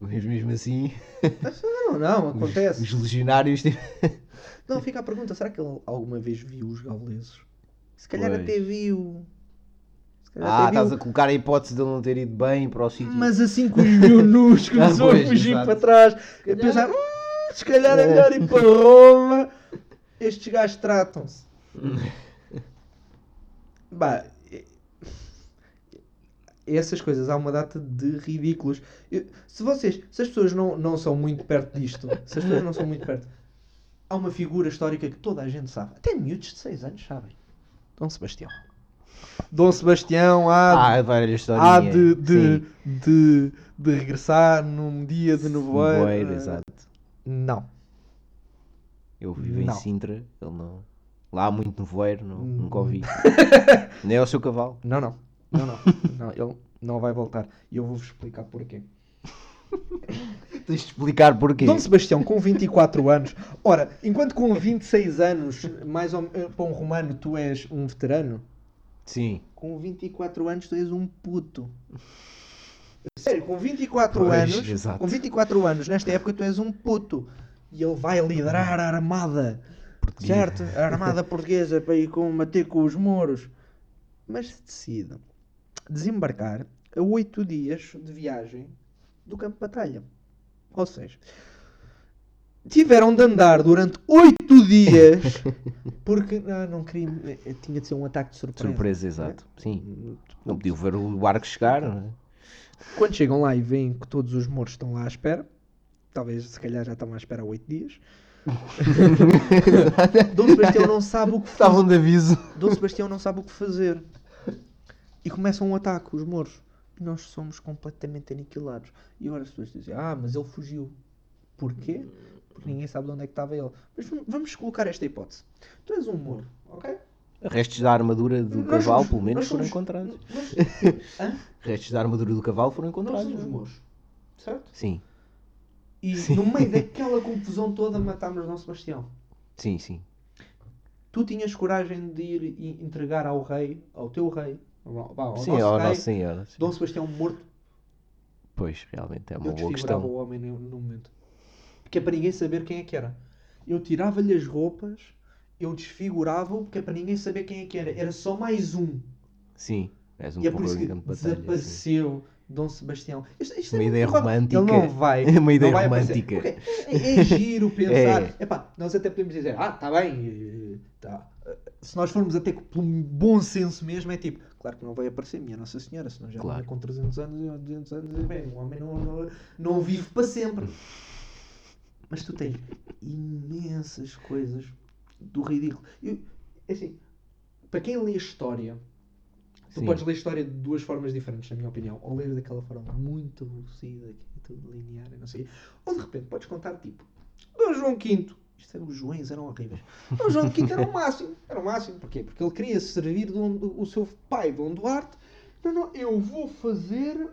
Mas mesmo assim, Não, não, acontece. os legionários. tipo, Não, fica a pergunta: será que ele alguma vez viu os gauleses? Se calhar Pois. até viu. Ah, estás a colocar a hipótese de ele não ter ido bem para o sítio. Mas assim que os viu nus, começou Ah, pois, a fugir exato. para trás. A pensar: "Hum, se calhar é melhor ir para Roma. Estes gajos tratam-se. Bah, essas coisas há uma data de ridículos. Eu- se vocês, se as pessoas não, não são muito perto disto, se as pessoas não são muito perto, há uma figura histórica que toda a gente sabe, até miúdos de 6 anos sabem. Dom Sebastião. Dom Sebastião há, Ah, vai a história. há de, de, de, de regressar num dia de nevoeiro. exato. Não. Eu vivo em Não. Sintra, ele não. Lá há muito nevoeiro, não, Hum. nunca ouvi. Nem é o seu cavalo. Não, não. Não, não. não ele não vai voltar. E eu vou-vos explicar porquê. Tens de explicar porquê. Dom Sebastião, com 24 anos. Ora, enquanto com 26 anos, mais ou, eh, para um romano, tu és um veterano. Sim. Com 24 anos tu és um puto. Sério, com 24 Pois, anos, exato. com 24 anos, nesta época tu és um puto. E ele vai liderar a armada. Portuguesa. Certo? A armada portuguesa para ir combater com os mouros. Mas decide desembarcar a 8 dias de viagem do campo de batalha. Ou seja, tiveram de andar durante 8 dias porque ah, não queria, eh, tinha de ser um ataque de surpresa. Surpresa, exato. Sim. Não podiam ver o barco chegar. é? Quando chegam lá e veem que todos os mortos estão lá à espera, talvez se calhar já estavam à espera há 8 dias. Dom Sebastião não sabe o que fazer. Estavam de aviso. Dom Sebastião não sabe o que fazer. E começa um ataque, os mouros. E nós somos completamente aniquilados. E agora as pessoas dizem, ah, mas ele fugiu. Porquê? Porque ninguém sabe de onde é que estava ele. Mas vamos- colocar esta hipótese. Tu és um mouro, ok? Restos da armadura do Nós cavalo, somos- pelo menos, nós foram somos- encontrados. nós-? Restos da armadura do cavalo foram Nós encontrados. somos mouros, certo? Sim, E no meio daquela confusão toda matámos Dom Sebastião. sim, sim. Tu tinhas coragem de ir entregar ao rei, ao teu rei, ao, Sim, nosso ao rei, Nosso Senhor. sim. Dom Sebastião morto Pois, realmente é uma eu boa questão. o homem no, no momento. Que é para ninguém saber quem é que era. Eu tirava-lhe as roupas, eu desfigurava-o, porque é para ninguém saber quem é que era. Era só mais um. Sim, és um e é por isso que de batalha. desapareceu Dom Sebastião. Isto, isto Uma é ideia romântica. Ele não vai. Uma ideia romântica. Ok, É, é giro pensar. É. Epá, nós até podemos dizer, ah, está bem. eh, Tá. Se nós formos até pelo bom senso mesmo, é tipo, claro que não vai aparecer minha Nossa Senhora, senão já Claro. vinha com 300 anos e 200 anos e bem, o homem não, não, não vive para sempre. Mas tu tens imensas coisas do ridículo. Eu, é assim, para quem lê história, tu Sim. podes ler história de duas formas diferentes, na minha opinião. Ou ler daquela forma muito aborrecida, que é tudo linear não sei. Ou de repente podes contar tipo, Dom João V. Isto é, os Joões eram horríveis. Dom João V era o máximo. Era o máximo. Porquê? Porque ele queria servir Dom- o seu pai, Dom Duarte. Não, não, eu vou fazer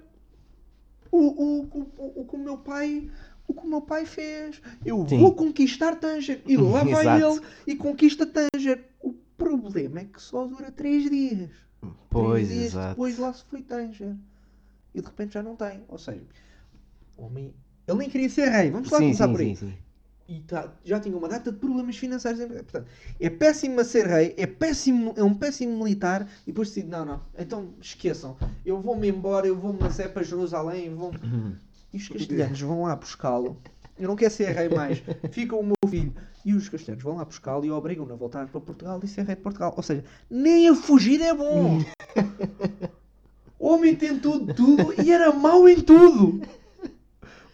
o, o, o, o, o que o meu pai o que o meu pai fez. Eu Sim. vou conquistar Tanger. E lá vai ele e conquista Tanger. O problema é que só dura 3 dias. Pois, Três dias exato. depois lá se foi Tanger. E de repente já não tem. Ou seja, homem. Ele nem queria ser rei. Vamos lá Sim, começar sim, por aí. sim, sim. E tá- já tinha uma data de problemas financeiros. Portanto, é péssimo a ser rei, é, péssimo, é um péssimo militar. E depois decide: não, não, então esqueçam. Eu vou-me embora, eu vou-me é para Jerusalém. Vou e os castelhanos vão lá buscá-lo. Eu não quero ser rei mais. Fica o meu filho. E os castelhanos vão lá buscá-lo e obrigam-no a voltar para Portugal e ser rei de Portugal. Ou seja, nem a fugir é bom. O homem tentou de tudo e era mau em tudo.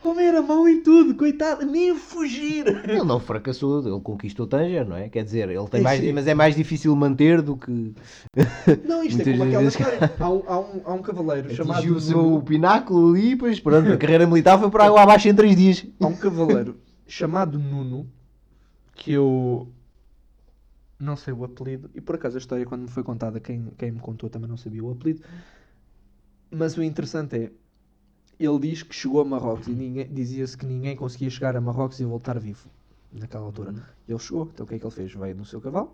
O homem era mau em tudo, coitado, nem a fugir. Ele não fracassou, ele conquistou Tanger, não é? Quer dizer, ele tem É, mais, sim. mas é mais difícil manter do que Não, isto é como aquela história. Há um, há um, há um cavaleiro chamado. atingiu o seu Nuno. pináculo ali, pois pronto, a carreira militar foi para água abaixo em 3 dias. Há um cavaleiro chamado Nuno que eu não sei o apelido. E por acaso a história, quando me foi contada, quem, quem me contou também não sabia o apelido. Mas o interessante é, ele diz que chegou a Marrocos e ninguém- dizia-se que ninguém conseguia chegar a Marrocos e voltar vivo naquela altura. Ele chegou, então o que é que ele fez? Veio no seu cavalo,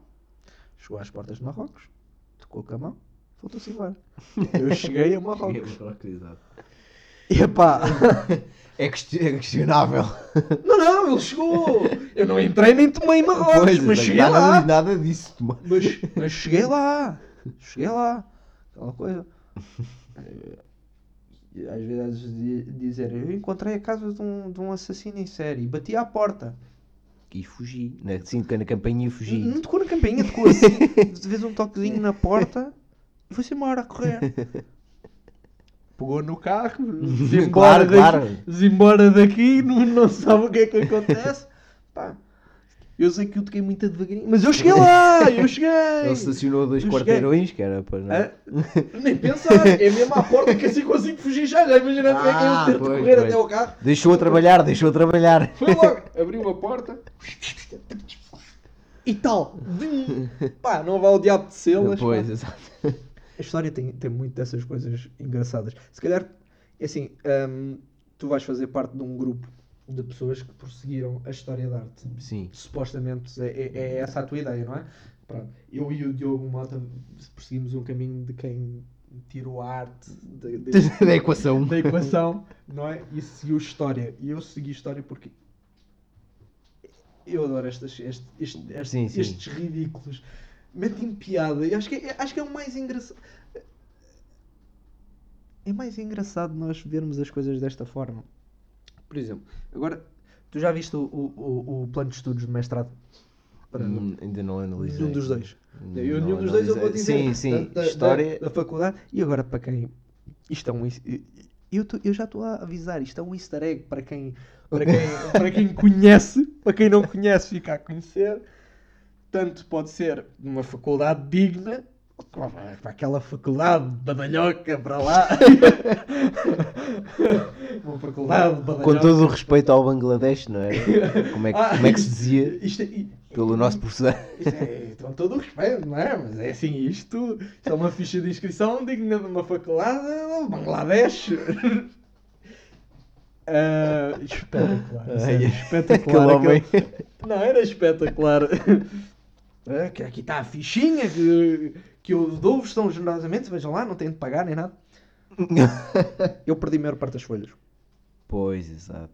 chegou às portas de Marrocos, tocou com a mão, voltou-se embora. Eu cheguei a Marrocos. E epá, É, é questionável. não, não, ele chegou. Eu não entrei nem tomei Marrocos, Pois, mas cheguei nada, lá. nada disso. Mas, mas cheguei lá. Cheguei lá. Aquela coisa. E Às vezes di- dizer, eu encontrei a casa de um, de um assassino em série e bati à porta. E fugi. Na, sim, na campainha fugi. Não tocou na campainha, tocou assim, de vez um toquezinho na porta e foi-se embora a correr. Pegou no carro, Claro, daqui, claro. se embora daqui não, não sabe o que é que acontece. Pá, eu sei que eu toquei muito devagarinho, mas eu cheguei lá, eu cheguei. Ele estacionou dois Eu quarteirões, que era para. Hã? Nem pensar, é mesmo à porta que assim consigo fugir já. Já imagina é que Ah, eu ter de pois, correr pois. até ao carro. Deixou a trabalhar, deixou a trabalhar. Foi logo, abriu a porta e tal. Pá, não vá ao diabo de selas. Pois, exato. A história tem, tem muito dessas coisas engraçadas. Se calhar, é assim, hum, tu vais fazer parte de um grupo de pessoas que prosseguiram a história da arte. Sim. Supostamente é, é- é essa a tua ideia, não é? Pronto. Eu e o Diogo Mota perseguimos um caminho de quem tirou a arte de- de- da equação. da equação, não é? E seguiu história. E eu segui história porque eu adoro estas, este- este- este- Sim, sim. estes ridículos. Metem piada. E acho que, é- acho que é o mais engraçado. É mais engraçado nós vermos as coisas desta forma. Por exemplo, agora, tu já viste o, o, o- plano de estudos de mestrado? Para- Hum, ainda não analisei. Nenhum dos dois. Eu, Não nenhum dos dois eu vou dizer. Sim, sim. Da, da- História. da, da faculdade. E agora para quem. Isto é um. Eu, tô- eu já estou a avisar, isto é um easter egg para quem, para quem, para quem conhece, para quem não conhece fica a conhecer. Tanto pode ser uma faculdade digna, para aquela faculdade badalhoca para lá. uma faculdade badalhoca. Com todo o respeito ao Bangladesh, não é? Como é que, Ah, como é que se dizia Isto, é- pelo nosso professor? Isto é, com todo o respeito, não é? Mas é assim, isto, isto é uma ficha de inscrição digna de uma faculdade do Bangladesh. Ah, espetacular, Ai, espetacular. aquele aquele- Não, era espetacular. Que aqui está a fichinha que, que eu dou-vos tão generosamente, vejam lá, não tenho de pagar nem nada. Eu perdi a maior parte das folhas. Pois, exato.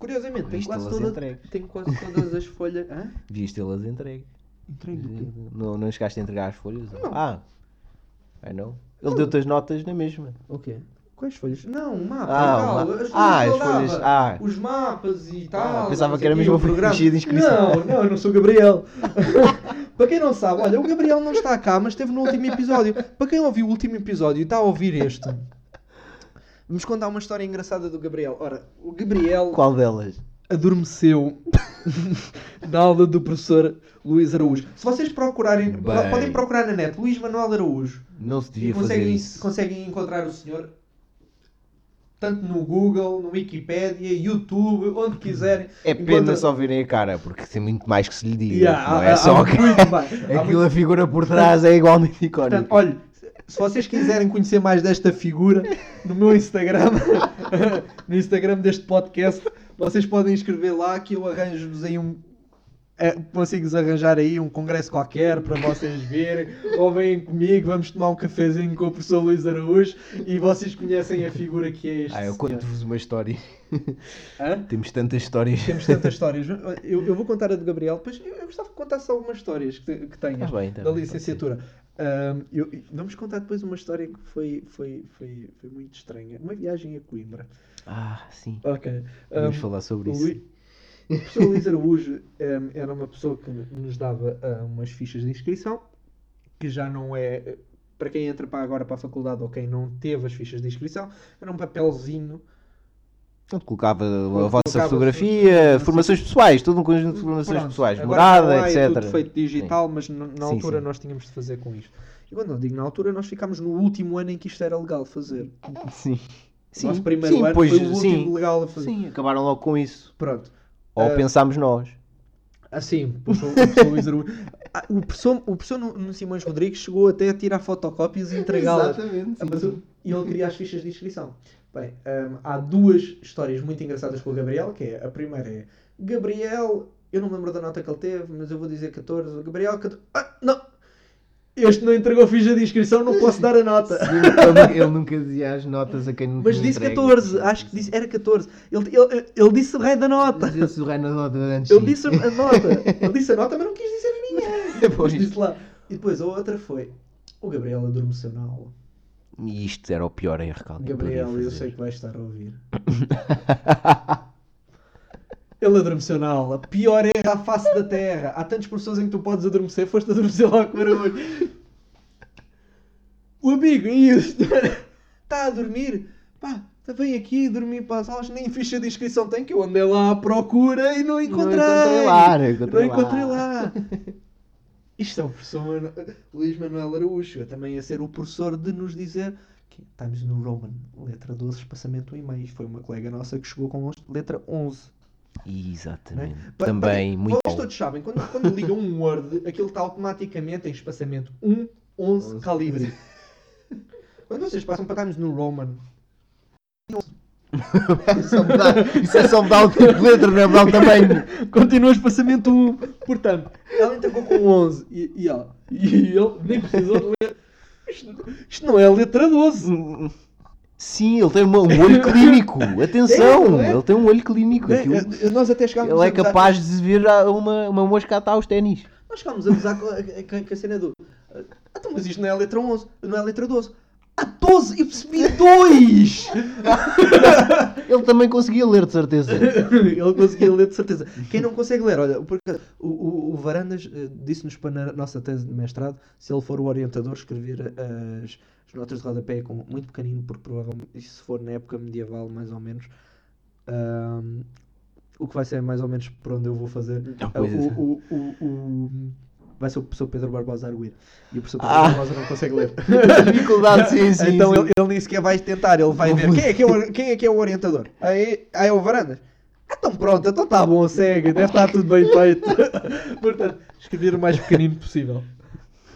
Curiosamente, Viste quase, toda, tem quase todas as folhas. Hã? Devias tê-las entregue. Entregue o quê? Não, não chegaste a entregar as folhas? Não. Ah, I know. Ele deu-te as notas na mesma. O quê? Quais folhas? Não, o mapa. Ah, tal, as folhas ah, as folhas- ah. Os mapas e tal. pensava não que era mesmo o programa. de inscrição. Não, não, eu não sou o Gabriel. Para quem não sabe, olha, o Gabriel não está cá, mas esteve no último episódio. Para quem ouviu o último episódio e está a ouvir este, vamos contar uma história engraçada do Gabriel. Ora, o Gabriel Qual delas? adormeceu na aula do professor Luís Araújo. Se vocês procurarem, Bem. podem procurar na net Luís Manuel Araújo. Não se E devia fazer conseguem, isso. conseguem encontrar o senhor tanto no Google, no Wikipedia, YouTube, onde quiserem. É pena Encontra- só verem a cara, porque tem muito mais que se lhe diga. Yeah, não há- é há- só há que aquilo a figura por trás é igualmente icónica. Portanto, olha, se vocês quiserem conhecer mais desta figura, no meu Instagram, no Instagram deste podcast, vocês podem escrever lá que eu arranjo-vos aí um. É, arranjar aí um congresso qualquer para vocês verem, ou vêm comigo, vamos tomar um cafezinho com o professor Luís Araújo e vocês conhecem a figura que é este. Ah, eu conto-vos uma história. Hã? Temos tantas histórias. Temos tantas histórias. Eu, eu vou contar a do Gabriel, depois eu, gostava que contasse algumas histórias que, que tenhas Tá bem, tá da bem, licenciatura. Ahm, eu- vamos contar depois uma história que foi, foi, foi, foi muito estranha. Uma viagem a Coimbra. Ah, sim. Ok. Vamos Ahm, falar sobre isso. O professor Luís Araújo ahm, era uma pessoa que nos dava ah, umas fichas de inscrição, que já não é. Para quem entra para agora para a faculdade ou quem não teve as fichas de inscrição, era um papelzinho Portanto, colocava a Colocava vossa a fotografia, sua- formações pessoais, todo um conjunto de formações Pronto, pessoais, morada, há, é etc. tudo feito digital, mas na, na Sim, altura sim. nós tínhamos de fazer com isto. E quando eu digo na altura, nós ficámos no último ano em que isto era legal fazer. Sim. O nosso primeiro sim, ano pois, foi o último sim. legal a fazer. Sim, acabaram logo com isso. Pronto. Ou Ah, pensámos nós. Assim, o professor, o professor Luís Araújo- Ah, o professor, o professor Nuno Simões Rodrigues chegou até a tirar fotocópias e entregá-las. Exatamente, Ah, mas o- E ele queria as fichas de inscrição. Bem, hum, há duas histórias muito engraçadas com o Gabriel, que é, a primeira é, Gabriel, eu não me lembro da nota que ele teve, mas eu vou dizer 14, Gabriel, 14, ah, não, este não entregou ficha de inscrição, não posso dar a nota. ele, ele nunca dizia as notas a quem não Mas disse entregue. 14, acho que disse, era 14. Ele, ele, ele disse o rei da nota. Dizia-se o rei na nota antes. Ele sim. disse a nota. Ele disse a nota, mas não quis dizer a ninguém. Pois. Mas disse lá. E depois a outra foi, o Gabriel adormeceu na aula. E isto era o pior erro que alguém Gabriel, eu sei que vais estar a ouvir. Ele adormeceu na aula. Pior erro à face da terra. Há tantos professores em que tu podes adormecer, foste adormecer lá com barulho. O amigo, e? Está a dormir? Pá, vem aqui dormir para as aulas, nem ficha de inscrição tem, que eu andei lá à procura e não encontrei. encontrei lá, não encontrei Não lá. encontrei lá. Isto é o professor Luís Manuel Araújo. Eu também ia ser o professor de nos dizer que Times New Roman, letra 12, espaçamento 1,5. Isto foi uma colega nossa que chegou com letra 11. Exatamente. Pa- Também muito Vocês todos sabem, quando, quando ligam um Word, aquilo está automaticamente em espaçamento 1, 11, 11. calibre. Quando vocês passam para Times New Roman, É só mudar- Isso é só mudar o tipo de letra, não é mudar o tamanho. Continua espaçamento 1. Portanto, ela entregou com 11 e, e, ó, e ele nem precisou de ler. Isto, isto não é a letra 12. Sim, ele tem um olho clínico. Atenção, É, é? ele tem um olho clínico. Aquilo- Eh, Nós até chegámos Ele é a capaz de ver a- uma, uma mosca atar aos ténis. Nós chegámos a gozar com a, a- com a cena do. "Ah, Então, mas isto não é a letra 11, não é a letra 12. A 12! Eu percebi 2! Ele também conseguia ler, de certeza. Ele conseguia ler de certeza. Quem não consegue ler, olha, porque o, o, o Varandas eh, disse-nos para na nossa tese de mestrado, se ele for o orientador, escrever as, as notas de rodapé com muito pequenino, porque provavelmente, se for na época medieval, mais ou menos, ahm, o que vai ser mais ou menos por onde eu vou fazer. Ah, pois é. o, o, o, o- vai ser o professor Pedro Barbosa arguir. E o professor Pedro Ah. Barbosa não consegue ler. Dificuldade, sim, sim. então sim. Ele, ele nem sequer vai tentar, ele vai ver. Quem é que é o, quem é, que é o orientador? Aí, aí é o Varandas. Ah, Então pronto, então está bom, segue, deve estar tudo bem feito. Portanto, escrever o mais pequenino possível.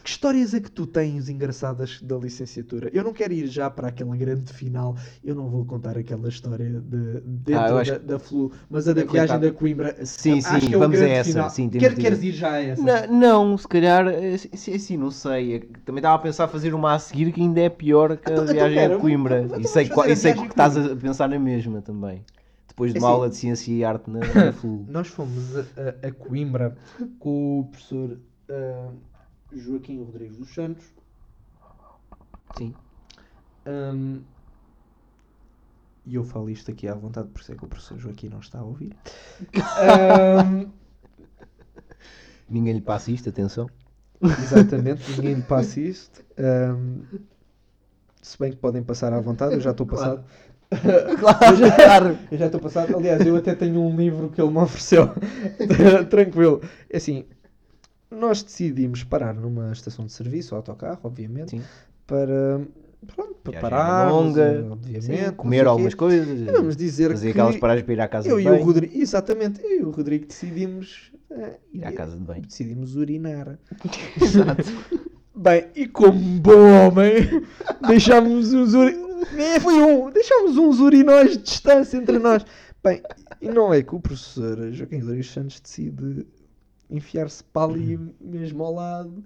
Que histórias é que tu tens engraçadas da licenciatura? Eu não quero ir já para aquela grande final, eu não vou contar aquela história de, dentro Ah, eu acho da, da Flu, mas a da É viagem da Coimbra. Sim, sim, que é vamos a essa, final. sim, Quer, de queres ir já a essa? Não, não, se calhar, eh, sim, assim, não sei. É que Também estava a pensar fazer uma a seguir que ainda é pior que a Então- então viagem pera, a Coimbra. então E sei, e sei que estás a pensar na mesma também. Depois de É uma assim- aula de ciência e arte na, na FLU. Nós fomos a, a- Coimbra com o professor ah, Joaquim Rodrigues dos Santos. Sim. Ahm, E eu falo isto aqui à vontade, por isso é que o professor Joaquim não está a ouvir. Ahm, Ninguém lhe passa isto, atenção. exatamente, ninguém lhe passa isto. Ahm, se bem que podem passar à vontade, eu já estou passado. Claro. Eu já estou passado. Aliás, eu até tenho um livro que ele me ofereceu. Tranquilo. É assim, nós decidimos parar numa estação de serviço, autocarro, obviamente, Sim. para, pronto, para parar, longa, obviamente. Sim, comer algumas coisas. E vamos dizer fazer que aquelas paragens para ir à casa eu de e o banho. Rodrigo, exatamente, eu e o Rodrigo decidimos eh, Ir à casa de banho. Decidimos urinar. Bem, e como bom homem, deixámos uns uri... É, foi um, deixámos uns urinóis de distância entre nós. Bem, e não é que o professor Joaquim Rodrigues Santos decide enfiar-se para ali mesmo ao lado,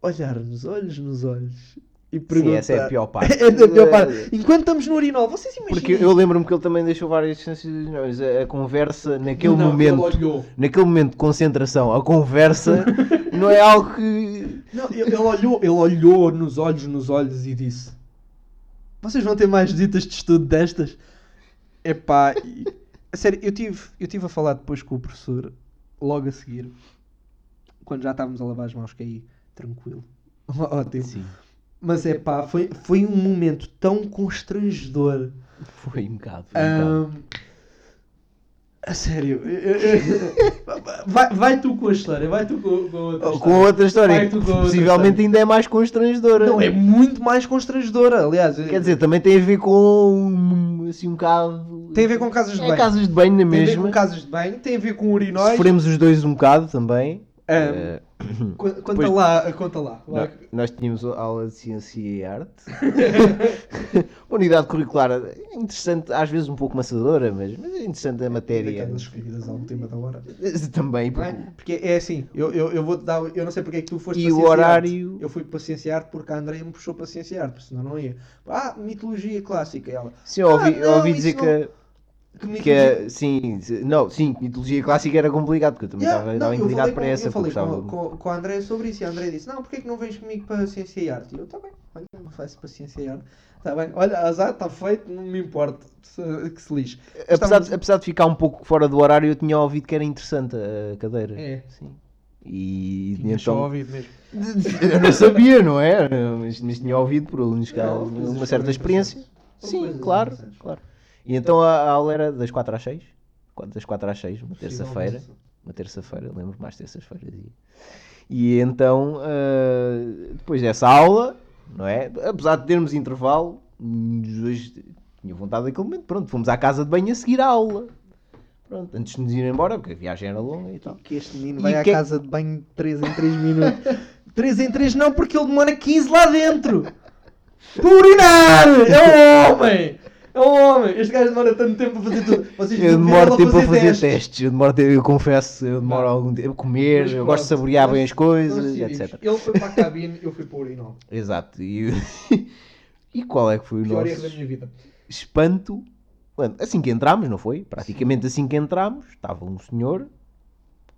olhar-nos olhos nos olhos e perguntar... Sim, essa é a pior parte. É a pior parte. Enquanto estamos no urinol, vocês imaginam... Porque eu lembro-me que ele também deixou várias mas A, a conversa, naquele Não, momento, naquele momento de concentração, a conversa não é algo que. Não, ele, ele olhou, ele olhou nos olhos, nos olhos e disse: Vocês vão ter mais visitas de estudo destas? Epá, a sério, eu tive, eu tive a falar depois com o professor, logo a seguir, quando já estávamos a lavar as mãos, que aí, tranquilo. Ótimo. Sim, Mas é pá, foi, foi um momento tão constrangedor. foi um bocado. Foi um bocado. A sério, vai, vai tu com a história, vai tu com, com a outra história. Com outra história, Vai que outra história. ainda é mais constrangedora. Não, é muito mais constrangedora, aliás. Quer dizer, também tem a ver com assim um bocado. Tem a ver com casas de é banho. casas de banho na Tem a ver mesma. com casas de banho, tem a ver com urinóis. Sofremos os dois um bocado também. Co- Conta Pois- lá, conta lá. nó- nós tínhamos aula de ciência e arte. Uma unidade curricular interessante, às vezes um pouco maçadora, mas, mas é interessante a matéria. Escolhidas ao última da hora. Também. Não é? Porque é assim, eu, eu, eu vou dar. Eu não sei porque é que tu foste E para o horário? Arte. Eu fui para Ciência e Arte porque a Andrea me puxou para Ciência e Arte, porque senão não ia. Ah, mitologia clássica. Ela. Sim, eu ouvi, Ah, eu não, ouvi isso dizer não- que, Que é, sim, não, sim, mitologia clássica era complicado, porque eu também Yeah, estava eu inclinado para com- essa, Eu falei com, com, com a Andrea sobre isso e a Andrea disse: Não, porque é que não vens comigo para Ciência e Arte? E eu, está bem, olha, não faço para Ciência e Arte. Está bem, olha, azar, está feito, não me importa, que se lixe. Apesar de, apesar de ficar um pouco fora do horário, eu tinha ouvido que era interessante a cadeira. É. Sim. E Tinha só então. ouvido mesmo. Eu não sabia, não é? Mas, mas tinha ouvido por alunos que há Não, uma, certa experiência. Sim, claro, claro. E então a, a aula era das 4 às 6. Quatro- Das 4 às 6, uma terça-feira. Uma terça-feira, lembro mais terças-feiras. E, então, ah, depois dessa aula, não é? Apesar de termos intervalo, os dois tinham vontade daquele momento. Pronto, fomos à casa de banho a seguir a aula. Pronto, antes de nos ir embora, porque a viagem era longa e tal. Que este menino E vai à que- casa de banho 3 em 3 minutos. 3 em 3 não, porque ele demora 15 lá dentro. Para urinar! É um homem! É um homem. Este gajo demora tanto tempo a fazer tudo. Vocês Eu demoro tempo a fazer testes. testes. Eu, demoro, tempo- eu confesso, eu demoro algum tempo a comer, Mas eu gosto de saborear bem as coisas, etc. Ele foi para a cabine, eu fui para o urinol. Exato. E, e qual é que foi o Pior nosso da minha vida. espanto? Mano, assim que entramos, não foi? Praticamente assim que entramos, estava um senhor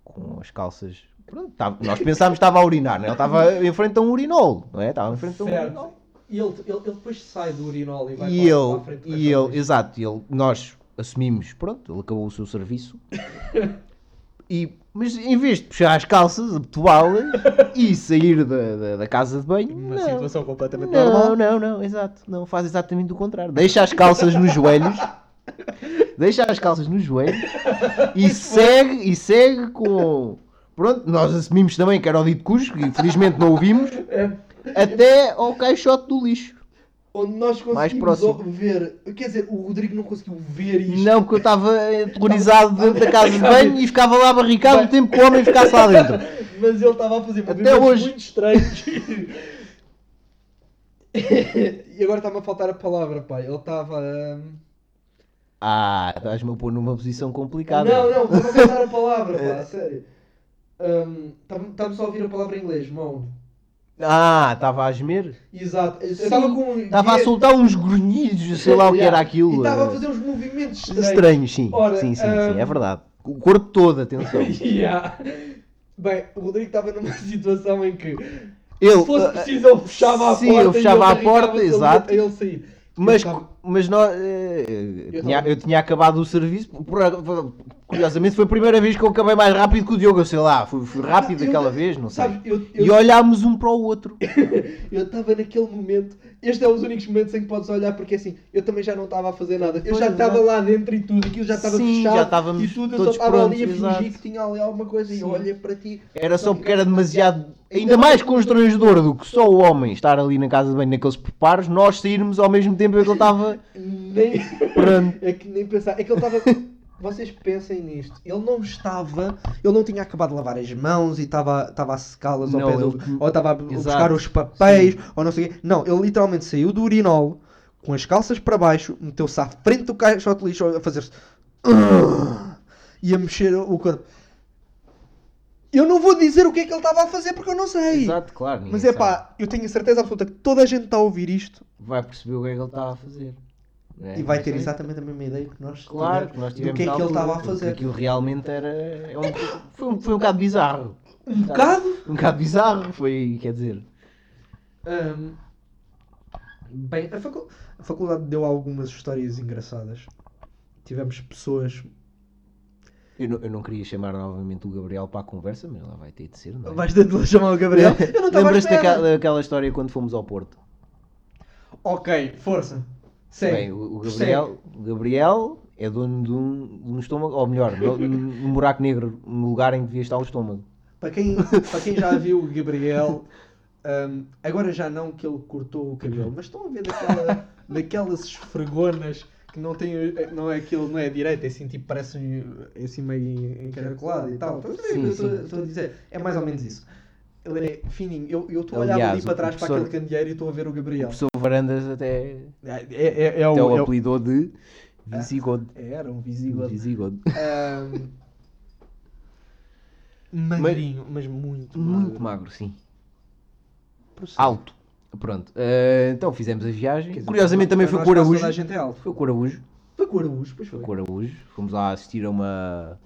com as calças. Pronto, estava- nós pensámos que estava a urinar, não é? Ele estava em frente a um urinol, não é? Estava em frente a um Certo. urinol. E ele, ele, ele depois sai do urinol e vai E para, para a ele, frente e ele, exato, ele, nós assumimos, pronto, ele acabou o seu serviço. E, mas em vez de puxar as calças, abotoá-las e sair da, da, da casa de banho, Uma não. situação completamente Não, normal. não, não, exato. Não, faz exatamente o contrário. Deixa as calças nos joelhos. Deixa as calças nos joelhos e segue, e segue com. Pronto, nós assumimos também que era o dito Cusco e felizmente não o vimos. É, Até ao caixote do lixo. onde nós Mais conseguimos próximo. ver. Quer dizer, o Rodrigo não conseguiu ver isto. Não, porque eu estava aterrorizado dentro da casa de banho e ficava lá barricado o tempo que o homem ficasse lá dentro. Mas ele estava a fazer Até hoje. muito estranhos. e agora está-me a faltar a palavra, pai. Ele estava. hum, Ah, estás-me a pôr numa posição complicada. Não, não, está-me a faltar a palavra, pá, a sério. Está-me está-me só a ouvir a palavra em inglês, mão. Ah, estava a gemer? Exato. Sim, estava com. Estava a soltar uns grunhidos, sei lá o que era aquilo. E estava a eh, fazer uns movimentos estranhos. Estranhos, sim. Ora, sim, sim, sim, hum, é verdade. O corpo todo, atenção. Yeah. Bem, o Rodrigo estava numa situação em que Ele, se fosse eh, preciso ele fechava a sim, porta eu fechava e a porta, exato. ele sair. Mas, Eu estava- mas nós, eh, Eu tinha- eu tinha acabado o serviço. curiosamente, foi a primeira vez que eu acabei mais rápido que o Diogo. Eu sei lá, fui, fui rápido Eu- aquela vez, não sei. Sabes, eu, E eu, olhámos um para o outro. eu estava naquele momento. Este é os únicos momentos em que podes olhar, porque assim, eu também já não estava a fazer nada. Eu Pois, já estava lá dentro e tudo, aquilo já estava Sim, fechado já e tudo, eu só estava ali a fingir exato. que tinha ali alguma coisa e eu Sim. olhei para ti. Era só porque era demasiado. Ainda mais constrangedor do que só o homem estar ali na casa de banho naqueles preparos, nós sairmos ao mesmo tempo em que ele estava. Nem. Pronto. É que nem pensar. É que ele estava. Vocês pensem nisto. Ele não estava. Ele não tinha acabado de lavar as mãos e estava estava a secá-las ao Não, pé do. ele- Ou estava a buscar os papéis, ou não sei o quê. Não, ele literalmente saiu do urinol com as calças para baixo, meteu-se à frente do caixote de lixo a fazer-se. E a mexer o corpo. Eu não vou dizer o que é que ele estava a fazer porque eu não sei. Exato, claro. ninguém Mas é sabe. pá, eu tenho a certeza absoluta que toda a gente está a ouvir isto Vai perceber o que é que ele estava a fazer. É, e vai não ter sei. exatamente a mesma ideia que nós Claro, tivemos que nós do que é na que ele altura, estava a porque fazer. Aquilo realmente era. é um- foi, um, foi um bocado bizarro. Um bocado? Um bocado bizarro, foi, quer dizer. Hum, bem, a, facu- a faculdade deu algumas histórias engraçadas. Tivemos pessoas. Eu não, eu não queria chamar novamente o Gabriel para a conversa, mas lá vai ter de ser, não é? Vais ter de chamar o Gabriel? Eu não Lembras-te daquela, daquela história quando fomos ao Porto? Ok, força. Segue. Bem, o, o Gabriel, o Gabriel é dono de um, de um estômago, ou melhor, num buraco negro, no lugar em que devia estar o estômago. Para quem, para quem já viu o Gabriel, hum, agora já não que ele cortou o cabelo, mas estão a ver daquela, daquelas esfregonas que não tem, não é aquilo, não é direito, é assim tipo, parece é assim meio encaracolado e tal. O estou- a dizer? É mais ou menos isso. Ele é fininho. Eu estou a olhar ali para o trás para aquele candeeiro e estou a ver o O Gabriel. professor Varandas até, É, é, é, é até o, o é o- apelidou de Visigode. é, era um. Ahm, magrinho, mas muito, Muito magro. magro, sim. Alto. Pronto. eh, então fizemos a viagem. Dizer, Curiosamente também foi com o nós quase Araújo. é. Foi com o Araújo. Foi com o Araújo, pois foi. Foi com o Araújo. Fomos lá assistir a uma,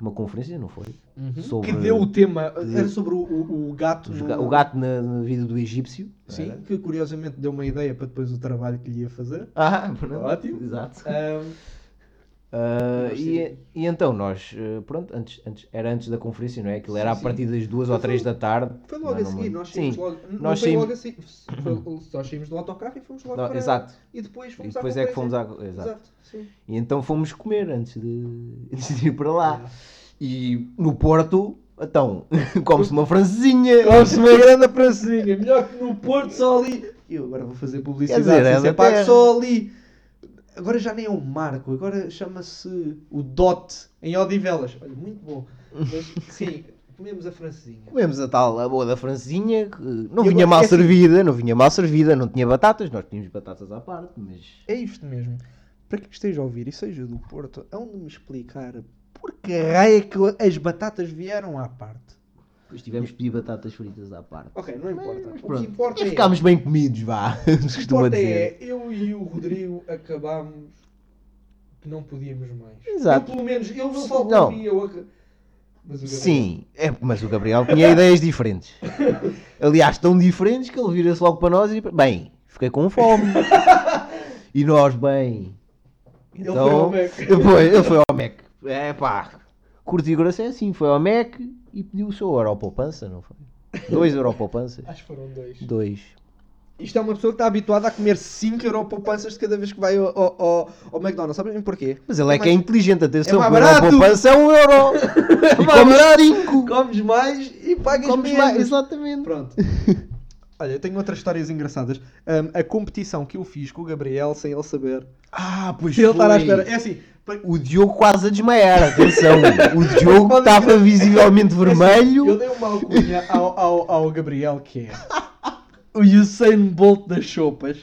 uma conferência, não foi? Uhum. Sobre- Que deu o tema, que- era sobre o, o, o gato. No- O gato na, na vida do egípcio. Sim, Era. que curiosamente deu uma ideia para depois o trabalho que lhe ia fazer. Ah, pronto. Ótimo. Exato. Ahm, Ah, e, e então nós, eh, pronto, antes, antes, era antes da conferência, não é? Aquilo era Sim, a sim. partir das duas ou três da tarde. foi logo Não, a seguir, nós saímos logo. Nós foi saímos- logo a seguir. Foi, nós saímos do autocarro e fomos logo Não, para. exato. E depois E fomos depois à é que fomos à. Exato. Exato. E então fomos comer antes de, antes de ir para lá. E no Porto, então, come-se uma francesinha. Come-se uma grande francesinha, melhor que no Porto, só ali. E eu agora vou fazer publicidade, Quer dizer, é da pago, só ali. Agora já nem é o Marco, agora chama-se o Dot em Odivelas. Olha, muito bom. Mas, sim, Comemos a francesinha. Comemos a tal, a boa da francesinha, que não E vinha mal é assim- servida, não vinha mal servida, não tinha batatas, nós tínhamos batatas à parte, mas... É isto mesmo. Para quem esteja a ouvir e seja do Porto, hão de me explicar por que raio é que as batatas vieram à parte. Depois tivemos que pedir batatas fritas à parte. Ok, não importa. Mas o pronto, que importa é... ficámos bem comidos, vá, O que importa dizer. é, eu e o Rodrigo acabámos que não podíamos mais. Exato. Eu, pelo menos, ele não faltou Não. a mim, eu... ac- Gabriel- Sim, é, mas o Gabriel tinha ideias diferentes. Aliás, tão diferentes que ele vira-se logo para nós e bem, fiquei com fome. e nós, bem. Ele Então, foi ao Mac. Ele foi ao Mac. É pá, curto e grosso é assim, foi ao Mac e pediu o seu Europoupança, não foi? Dois Europoupanças. Acho que foram dois. Dois. Isto é uma pessoa que está habituada a comer 5 europoupanças de cada vez que vai ao, ao, ao, ao McDonald's. Sabem porquê? Mas ele é, que é mais- inteligente, atenção, é que mais o barato. Europoupança é um euro. e mais comes. Comes mais e pagas Comes menos. mais, exatamente. Pronto. Olha, eu tenho outras histórias engraçadas. Ahm, a competição que eu fiz com o Gabriel, sem ele saber. Ah, pois Ele estar à espera. É assim. pa- O Diogo quase a desmaiar, atenção. O Diogo Pode estava crer. visivelmente é assim, vermelho. eu dei uma alcunha ao, ao, ao Gabriel que é o Usain Bolt das sopas.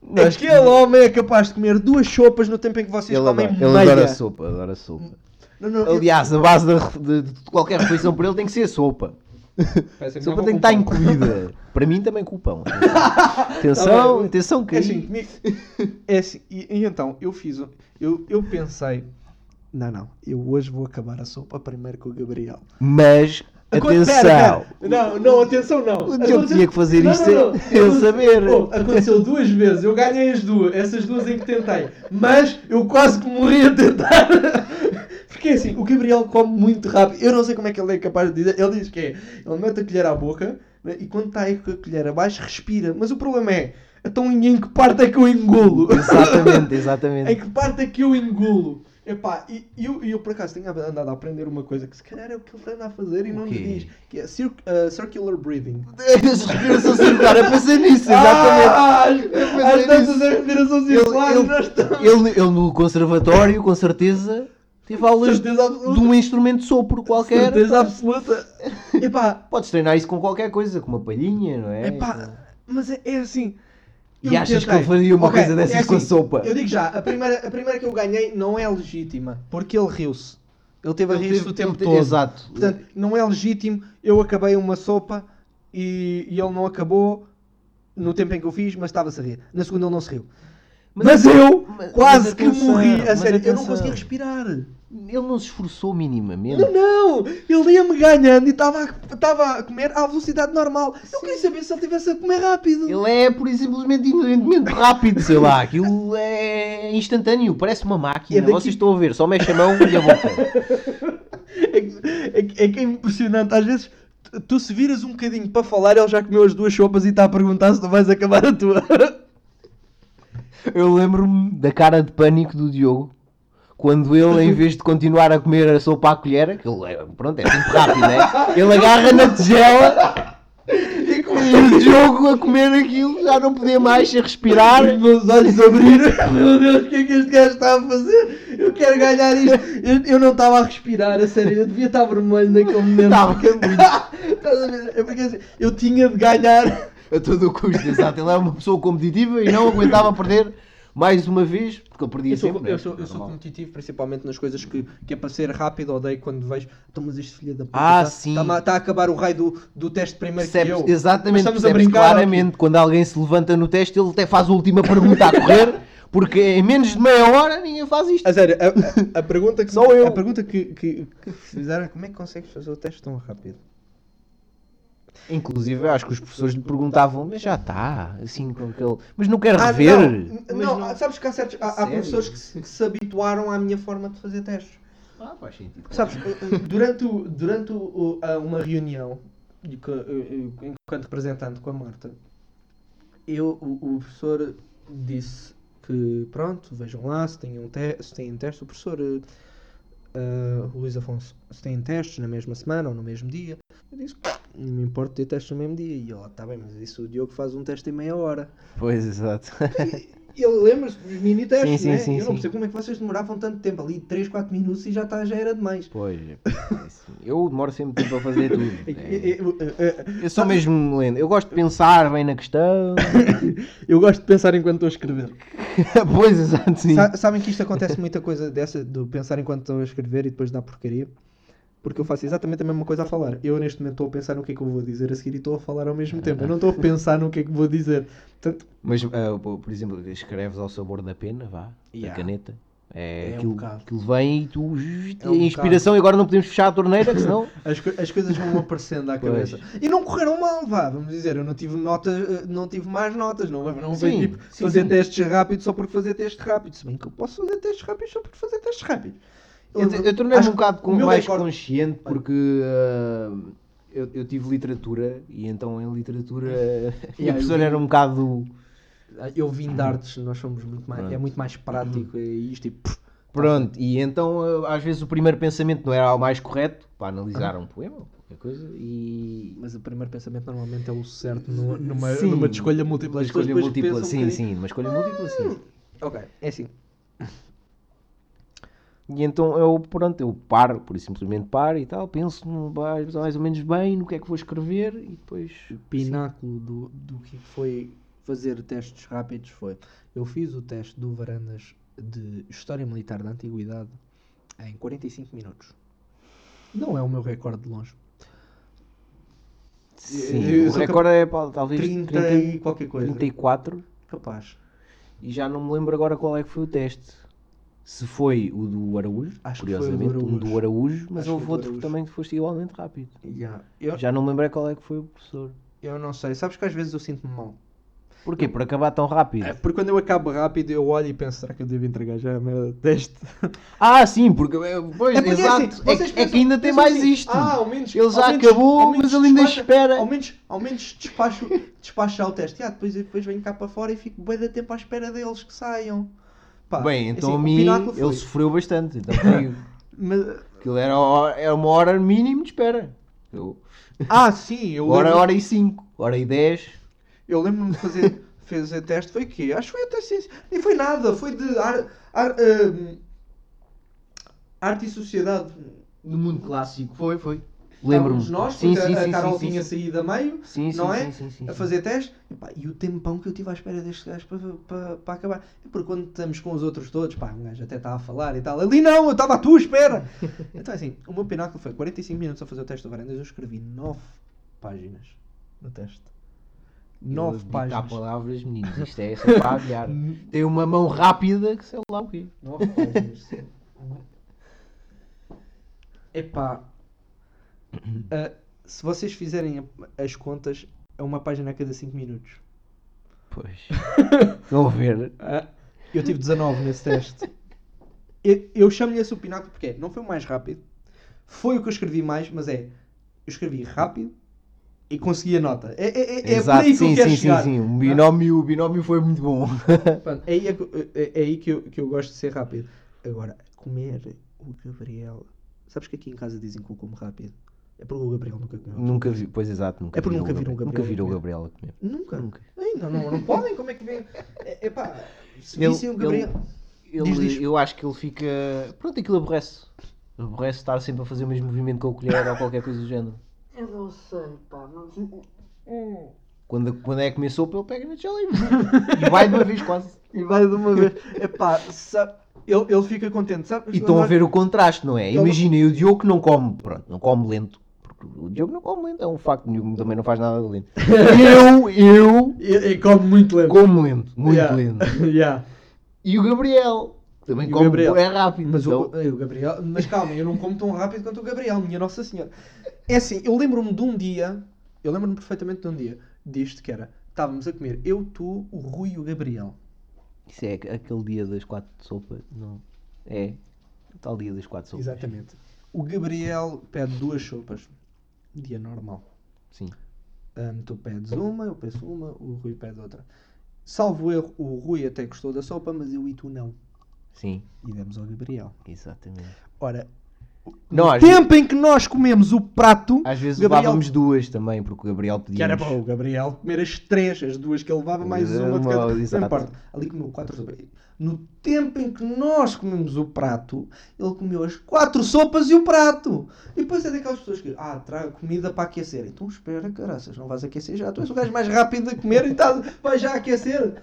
Nós- Aquele homem é capaz de comer duas sopas no tempo em que vocês Ele, comem adora, ele meia. adora sopa, adora sopa. Não, não, eu- Aliás, a base da- de, de qualquer refeição para ele tem que ser sopa. Parece A que sopa não tem que vou estar com pão. incluída. Para mim também com o pão. Atenção, Tá atenção, bem. atenção que É assim, é assim, e, e então eu fiz, eu, eu pensei, não, não, eu hoje vou acabar a sopa primeiro com o Gabriel. Mas, atenção. pera. Não, não, atenção, não. O Aconteceu- tinha que fazer Não, isto não, não. ele saber. Oh, aconteceu duas vezes, eu ganhei as duas, essas duas em que tentei, mas eu quase que morri a tentar. Porque assim, o Gabriel come muito rápido, eu não sei como é que ele é capaz de dizer, ele diz que é, ele mete a colher à boca né, e quando está aí com a colher abaixo respira, mas o problema é, então em que parte é que eu engulo? Exatamente, em exatamente. que parte é que eu engulo? Epá, e eu, eu por acaso tenho andado a aprender uma coisa que se calhar é o que ele anda a fazer e não lhe diz, que é cir- uh, circular breathing. Respiração circular, eu pensei nisso, exatamente. Ah, as- danças da respiração Ele, circular ele- estamos. ele- ele no conservatório, com certeza, teve aulas de, de um instrumento de sopro qualquer. Certeza absoluta. Epá, Podes treinar isso com qualquer coisa, com uma palhinha, não é? epá, mas é, é assim. E achas que tentei. ele faria uma Ok, coisa dessas é com a assim, sopa? Eu digo já, a primeira, a primeira que eu ganhei não é legítima, porque ele riu-se. Ele teve a rir-se o tempo todo. Exato. Portanto, não é legítimo. Eu acabei uma sopa e, e ele não acabou no tempo em que eu fiz, mas estava-se a rir. Na segunda ele não se riu. Mas, Mas- eu mas- quase mas que atenção, morri. A sério, eu não atenção. conseguia respirar. Ele não se esforçou minimamente. Não, não! Ele ia-me ganhando e estava a, a comer à velocidade normal. Eu queria saber se ele estivesse a comer rápido. Ele é, por simplesmente, inerentemente rápido, sei lá. Aquilo é instantâneo, parece uma máquina. É daqui- Vocês estão a ver, só mexe a mão e a boca. É, que- é é que é impressionante. Às vezes, tu- tu se viras um bocadinho para falar, ele já comeu as duas sopas e está a perguntar se tu vais acabar a tua. Eu lembro-me da cara de pânico do Diogo quando ele, em vez de continuar a comer a sopa à colher, que ele é, pronto, é muito rápido, né? Ele agarra na tigela e o Diogo a comer aquilo já não podia mais respirar. Os meus olhos abriram. Meu Deus, o que é que este gajo está a fazer? Eu quero ganhar isto. Eu, eu não estava a respirar, a sério. Eu devia estar vermelho naquele momento. Estava. Estás a ver? É porque assim, eu tinha de ganhar. A todo o custo, exato. Ele é uma pessoa competitiva e não aguentava perder mais uma vez, porque ele perdia Eu sou, sempre. né? eu sou, eu sou competitivo, principalmente nas coisas que, que é para ser rápido. Odeio quando vejo. Então, mas este filho da puta Ah, está, sim. Está, a- está a acabar o raio do, do teste primeiro que Percebes- eu. exatamente, estamos a brincar. claramente quando alguém se levanta no teste, ele até faz a última pergunta a correr, porque em menos de meia hora ninguém faz isto. A sério, a, a- a pergunta que Só eu. A pergunta que, que, que fizeram é como é que consegues fazer o teste tão rápido? Inclusive, eu acho que os professores lhe perguntavam, mas já está, assim com aquele. Mas não quer Ah, rever. não, Mas não, não- sabes que há, certos, há, há professores que se, que se habituaram à minha forma de fazer testes. Ah, faz sentido. Sabes, eh, eh, durante, o, durante o, uma reunião, eh, enquanto representante com a Marta, eu, o, o professor disse que, pronto, vejam lá se têm, um te se têm testes. O professor eh, eh, Luís Afonso, se têm testes na mesma semana ou no mesmo dia. Eu disse, não me importa ter testes no mesmo dia. E ele, está bem, mas isso o Diogo faz um teste em meia hora. Pois, exato. Ele lembra-se dos mini testes, Sim, sim, né? sim, Eu não percebo como é que vocês demoravam tanto tempo ali, 3, 4 minutos e já, tá, já era demais. Pois, é assim, eu demoro sempre tempo a fazer tudo. É- É. é- é- é- Eu sou mesmo lento. Eu gosto de pensar bem na questão. Eu gosto de pensar enquanto estou a escrever. pois, exato, sim. Sa- sabem que isto acontece muita coisa dessa, de pensar enquanto estou a escrever e depois dar porcaria? Porque eu faço exatamente a mesma coisa a falar. Eu neste momento estou a pensar no que é que eu vou dizer a seguir e estou a falar ao mesmo tempo. Eu não estou a pensar no que é que vou dizer. Portanto, Mas, ah, por exemplo, escreves ao sabor da pena, vá, Yeah. da caneta. É, É um aquilo, bocado. aquilo vem e tu. É um a inspiração e agora não podemos fechar a torneira, que senão. as, co- as coisas vão aparecendo à Pois. cabeça. E não correram mal, vá, vamos dizer. Eu não tive notas, eh, não tive más notas. Não, não Sim, tipo sim, fazer sim. testes rápidos só porque fazer testes rápidos. Se bem que eu posso fazer testes rápidos só porque fazer testes rápidos. Eu, eu tornei-me um bocado com- mais recorde- consciente porque ah, eu, eu tive literatura e então em literatura a minha eu professora era um bocado. Eu vim de artes, nós somos muito mais. É Pronto. muito mais prático. É isto e. pff, Pronto, e então ah, às vezes o primeiro pensamento não era o mais correto para analisar um poema ou qualquer coisa e. Mas o primeiro pensamento normalmente é o certo no- numa, Sim. numa escolha múltipla. Uma escolha múltipla, pensam um sim, sim, uma escolha múltipla, sim. Ok, é assim. E então eu, pronto, eu paro, por isso simplesmente paro e tal, penso no, mais mais ou menos bem no que é que vou escrever e depois. pináculo do, do que foi fazer testes rápidos foi. Eu fiz o teste do Varandas de História Militar da Antiguidade em 45 minutos. Não é o meu recorde de longe. Sim, eu o sou recorde é pá, talvez 30 30, e qualquer coisa. 34 Capaz. e já não me lembro agora qual é que foi o teste. Se foi o do Araújo, Acho que foi o do curiosamente, um do Araújo. Araújo, mas Acho houve outro que Araújo. também foste igualmente rápido. Yeah. Eu, Já não me lembro qual é que foi o professor. eu não sei. Sabes que às vezes eu sinto-me mal. Porquê? Por acabar tão rápido. É, porque quando eu acabo rápido eu olho e penso, será que eu devo entregar já a merda de teste? Ah, sim, porque. Pois, É porque, exato. assim, é, que- é pensam- que ainda tem pensam mais assim, isto. Ah, ao menos, Ele já menos- acabou, mas ele ainda espera. Ao menos, ao menos despacho, despacho já o teste. Ah, depois, depois venho cá para fora e fico bem da tempo à espera deles que saiam. Pá, Bem, então assim, a mim ele sofreu bastante. Então foi, Mas- aquilo era, era uma hora mínimo de espera. Eu, ah, sim, eu hora, lembro, hora e cinco, hora e dez. eu lembro-me de fazer, fazer teste. Foi o quê? Acho que foi até ciência. Nem foi nada, foi de ar, ar- hum, arte e sociedade. No mundo clássico. Foi, foi. Lembro-me. Lembro-me. nós, sim, porque sim, a, a Carol tinha saído a meio, não é? a fazer teste epá, e o tempão que eu tive à espera deste gajo para, para, para acabar. É porque quando estamos com os outros todos, pá, um gajo até está a falar e tal. Ali não, eu estava à tua espera. então assim, o meu pináculo foi 45 minutos a fazer o teste do Varandas. Eu escrevi 9 páginas no teste. 9 Ditar páginas. palavras, meninos. Isto é só para aviar. Tem uma mão rápida que sei lá o quê. 9 páginas. Epá, ah, se vocês fizerem as contas, é uma página a cada 5 minutos. Pois. Vão ver. Ah, eu tive 19 nesse teste. Eu, eu chamo-lhe esse o pináculo porque é, não foi o mais rápido. Foi o que eu escrevi mais, mas é. Eu escrevi rápido e consegui a nota. É, é, é, é por Exato, aí que eu sim, quero sim, chegar. sim, sim. O binómio, o binómio foi muito bom. É aí, é, é- é aí que, eu, que eu gosto de ser rápido. Agora, comer o Gabriel. Sabes que aqui em casa dizem que eu como rápido? É porque o Gabriel nunca comeu. Nunca vi, pois exato, nunca É porque nunca o viram o Gabriel- Nunca viram o. Gabriel a comer. Nunca. Nunca. Ainda não, não podem? Como é que vem? É, epá, se Ele- vissem o Gabriel. Ele, Diz, diz. Eu acho que ele fica. Pronto, aquilo aborrece. Aborrece estar sempre a fazer o mesmo movimento com a colher ou qualquer coisa do género. Eu não sei, pá. Não... Hum. Quando, quando é comer sopa, ele pega na tigela e vai de uma vez quase. E vai de uma vez. Epá, sabe, ele, ele fica contente, sabe? E estão a ver o contraste, não é? Imaginem o Diogo que não come, pronto, não come lento. O Diogo não come lento, é um facto, o Diogo também não faz nada de lento. Eu, eu E, e come muito lento. como lento, muito Yeah. lento. Yeah. E o Gabriel, também o come Gabriel. é rápido. Mas, então- o, o Gabriel, mas calma, eu não como tão rápido quanto o Gabriel, minha Nossa Senhora. É assim, eu lembro-me de um dia, eu lembro-me perfeitamente de um dia, disto que era, estávamos a comer eu, tu, o Rui e o Gabriel. Isso é aquele dia das quatro de sopa, não? É, o tal dia das quatro sopas. Exatamente. O Gabriel pede duas sopas, dia normal. Sim. Hum, tu pedes uma, eu peço uma, o Rui pede outra. Salvo erro, o Rui até gostou da sopa, mas eu e tu não. Sim, E demos ao Gabriel. exatamente. Ora, Não, no tempo em que nós comemos o prato, às vezes Gabriel- levávamos duas também, porque o Gabriel pedia. que era para o Gabriel comer as três, as duas que ele levava, mais uma de uma- cada. Não importa. Ali comeu quatro sopas. No tempo em que nós comemos o prato, ele comeu as quatro sopas e o prato. E depois é daquelas pessoas que, ah, traga comida para aquecer. Então espera, caraças, não vais aquecer já. Tu és o gajo mais rápido a comer e tá, vais já aquecer.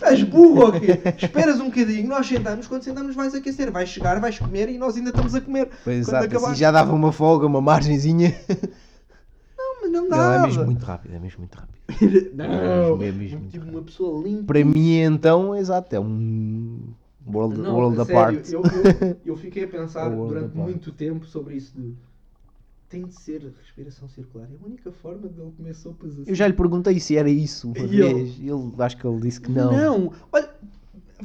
Estás burro ou quê? Esperas um bocadinho, nós sentamos, quando sentamos vais aquecer. Vais chegar, vais comer e nós ainda estamos a comer. Pois, Quando exato, assim já dava uma folga, uma margenzinha. Não, mas não Não, dá. é mesmo muito rápido, é mesmo muito rápido. Não, É mesmo muito tipo uma pessoa limpa. Para mim, então, exato, é um world, Não, world a sério, apart. Eu, eu, eu fiquei a pensar world durante apart. muito tempo sobre isso de tem de ser respiração circular. É a única forma de ele comer sopas assim. Eu já lhe perguntei se era isso uma E ele? vez. Ele, acho que ele disse que não. Não, olha,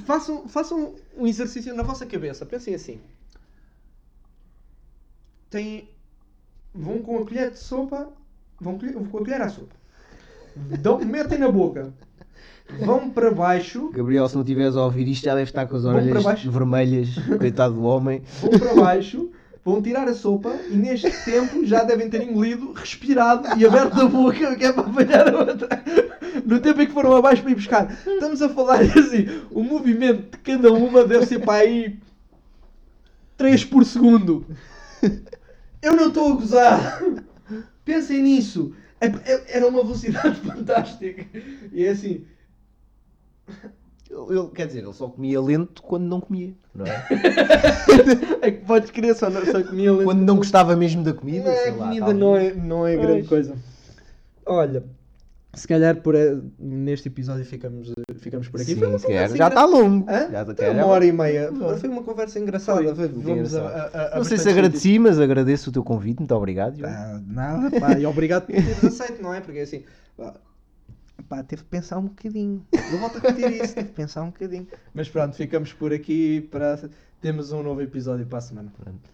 façam, façam um exercício na vossa cabeça. Pensem assim. Tem, vão com a colher de sopa, vão com a colher à sopa. Dão, metem na boca. Vão para baixo, Gabriel, se não estiveres a ouvir isto, já deve estar com as orelhas vermelhas. Coitado do homem. vão para baixo, vão tirar a sopa e neste tempo já devem ter engolido, respirado e aberto a boca, que é para apanhar a outra. No tempo em que foram abaixo para ir buscar. Estamos a falar assim, o movimento de cada uma deve ser para aí 3 por segundo. Eu não estou a gozar. Pensem nisso. É- é- Era uma velocidade fantástica. E é assim. Ele, quer dizer, ele só comia lento quando não comia, não é? É que podes crer, só, não- só comia lento. quando não gostava mesmo da comida, Não é, sei a lá, comida talvez. não é, não é grande Pois. coisa. Olha, se calhar por, eh, neste episódio ficamos, ficamos por aqui. Sim, Foi Já está longo. Já está uma hora e meia. Foi uma conversa engraçada. Foi, Vamos a, a- a- a Não sei se agradeci, mas agradeço o teu convite. Muito obrigado. Ah, nada, pá. E obrigado por teres aceito, não é? Porque assim. Pá, teve que pensar um bocadinho. Eu volto a repetir isso, teve que pensar um bocadinho. Mas pronto, ficamos por aqui. Para... Temos um novo episódio para a semana. Pronto.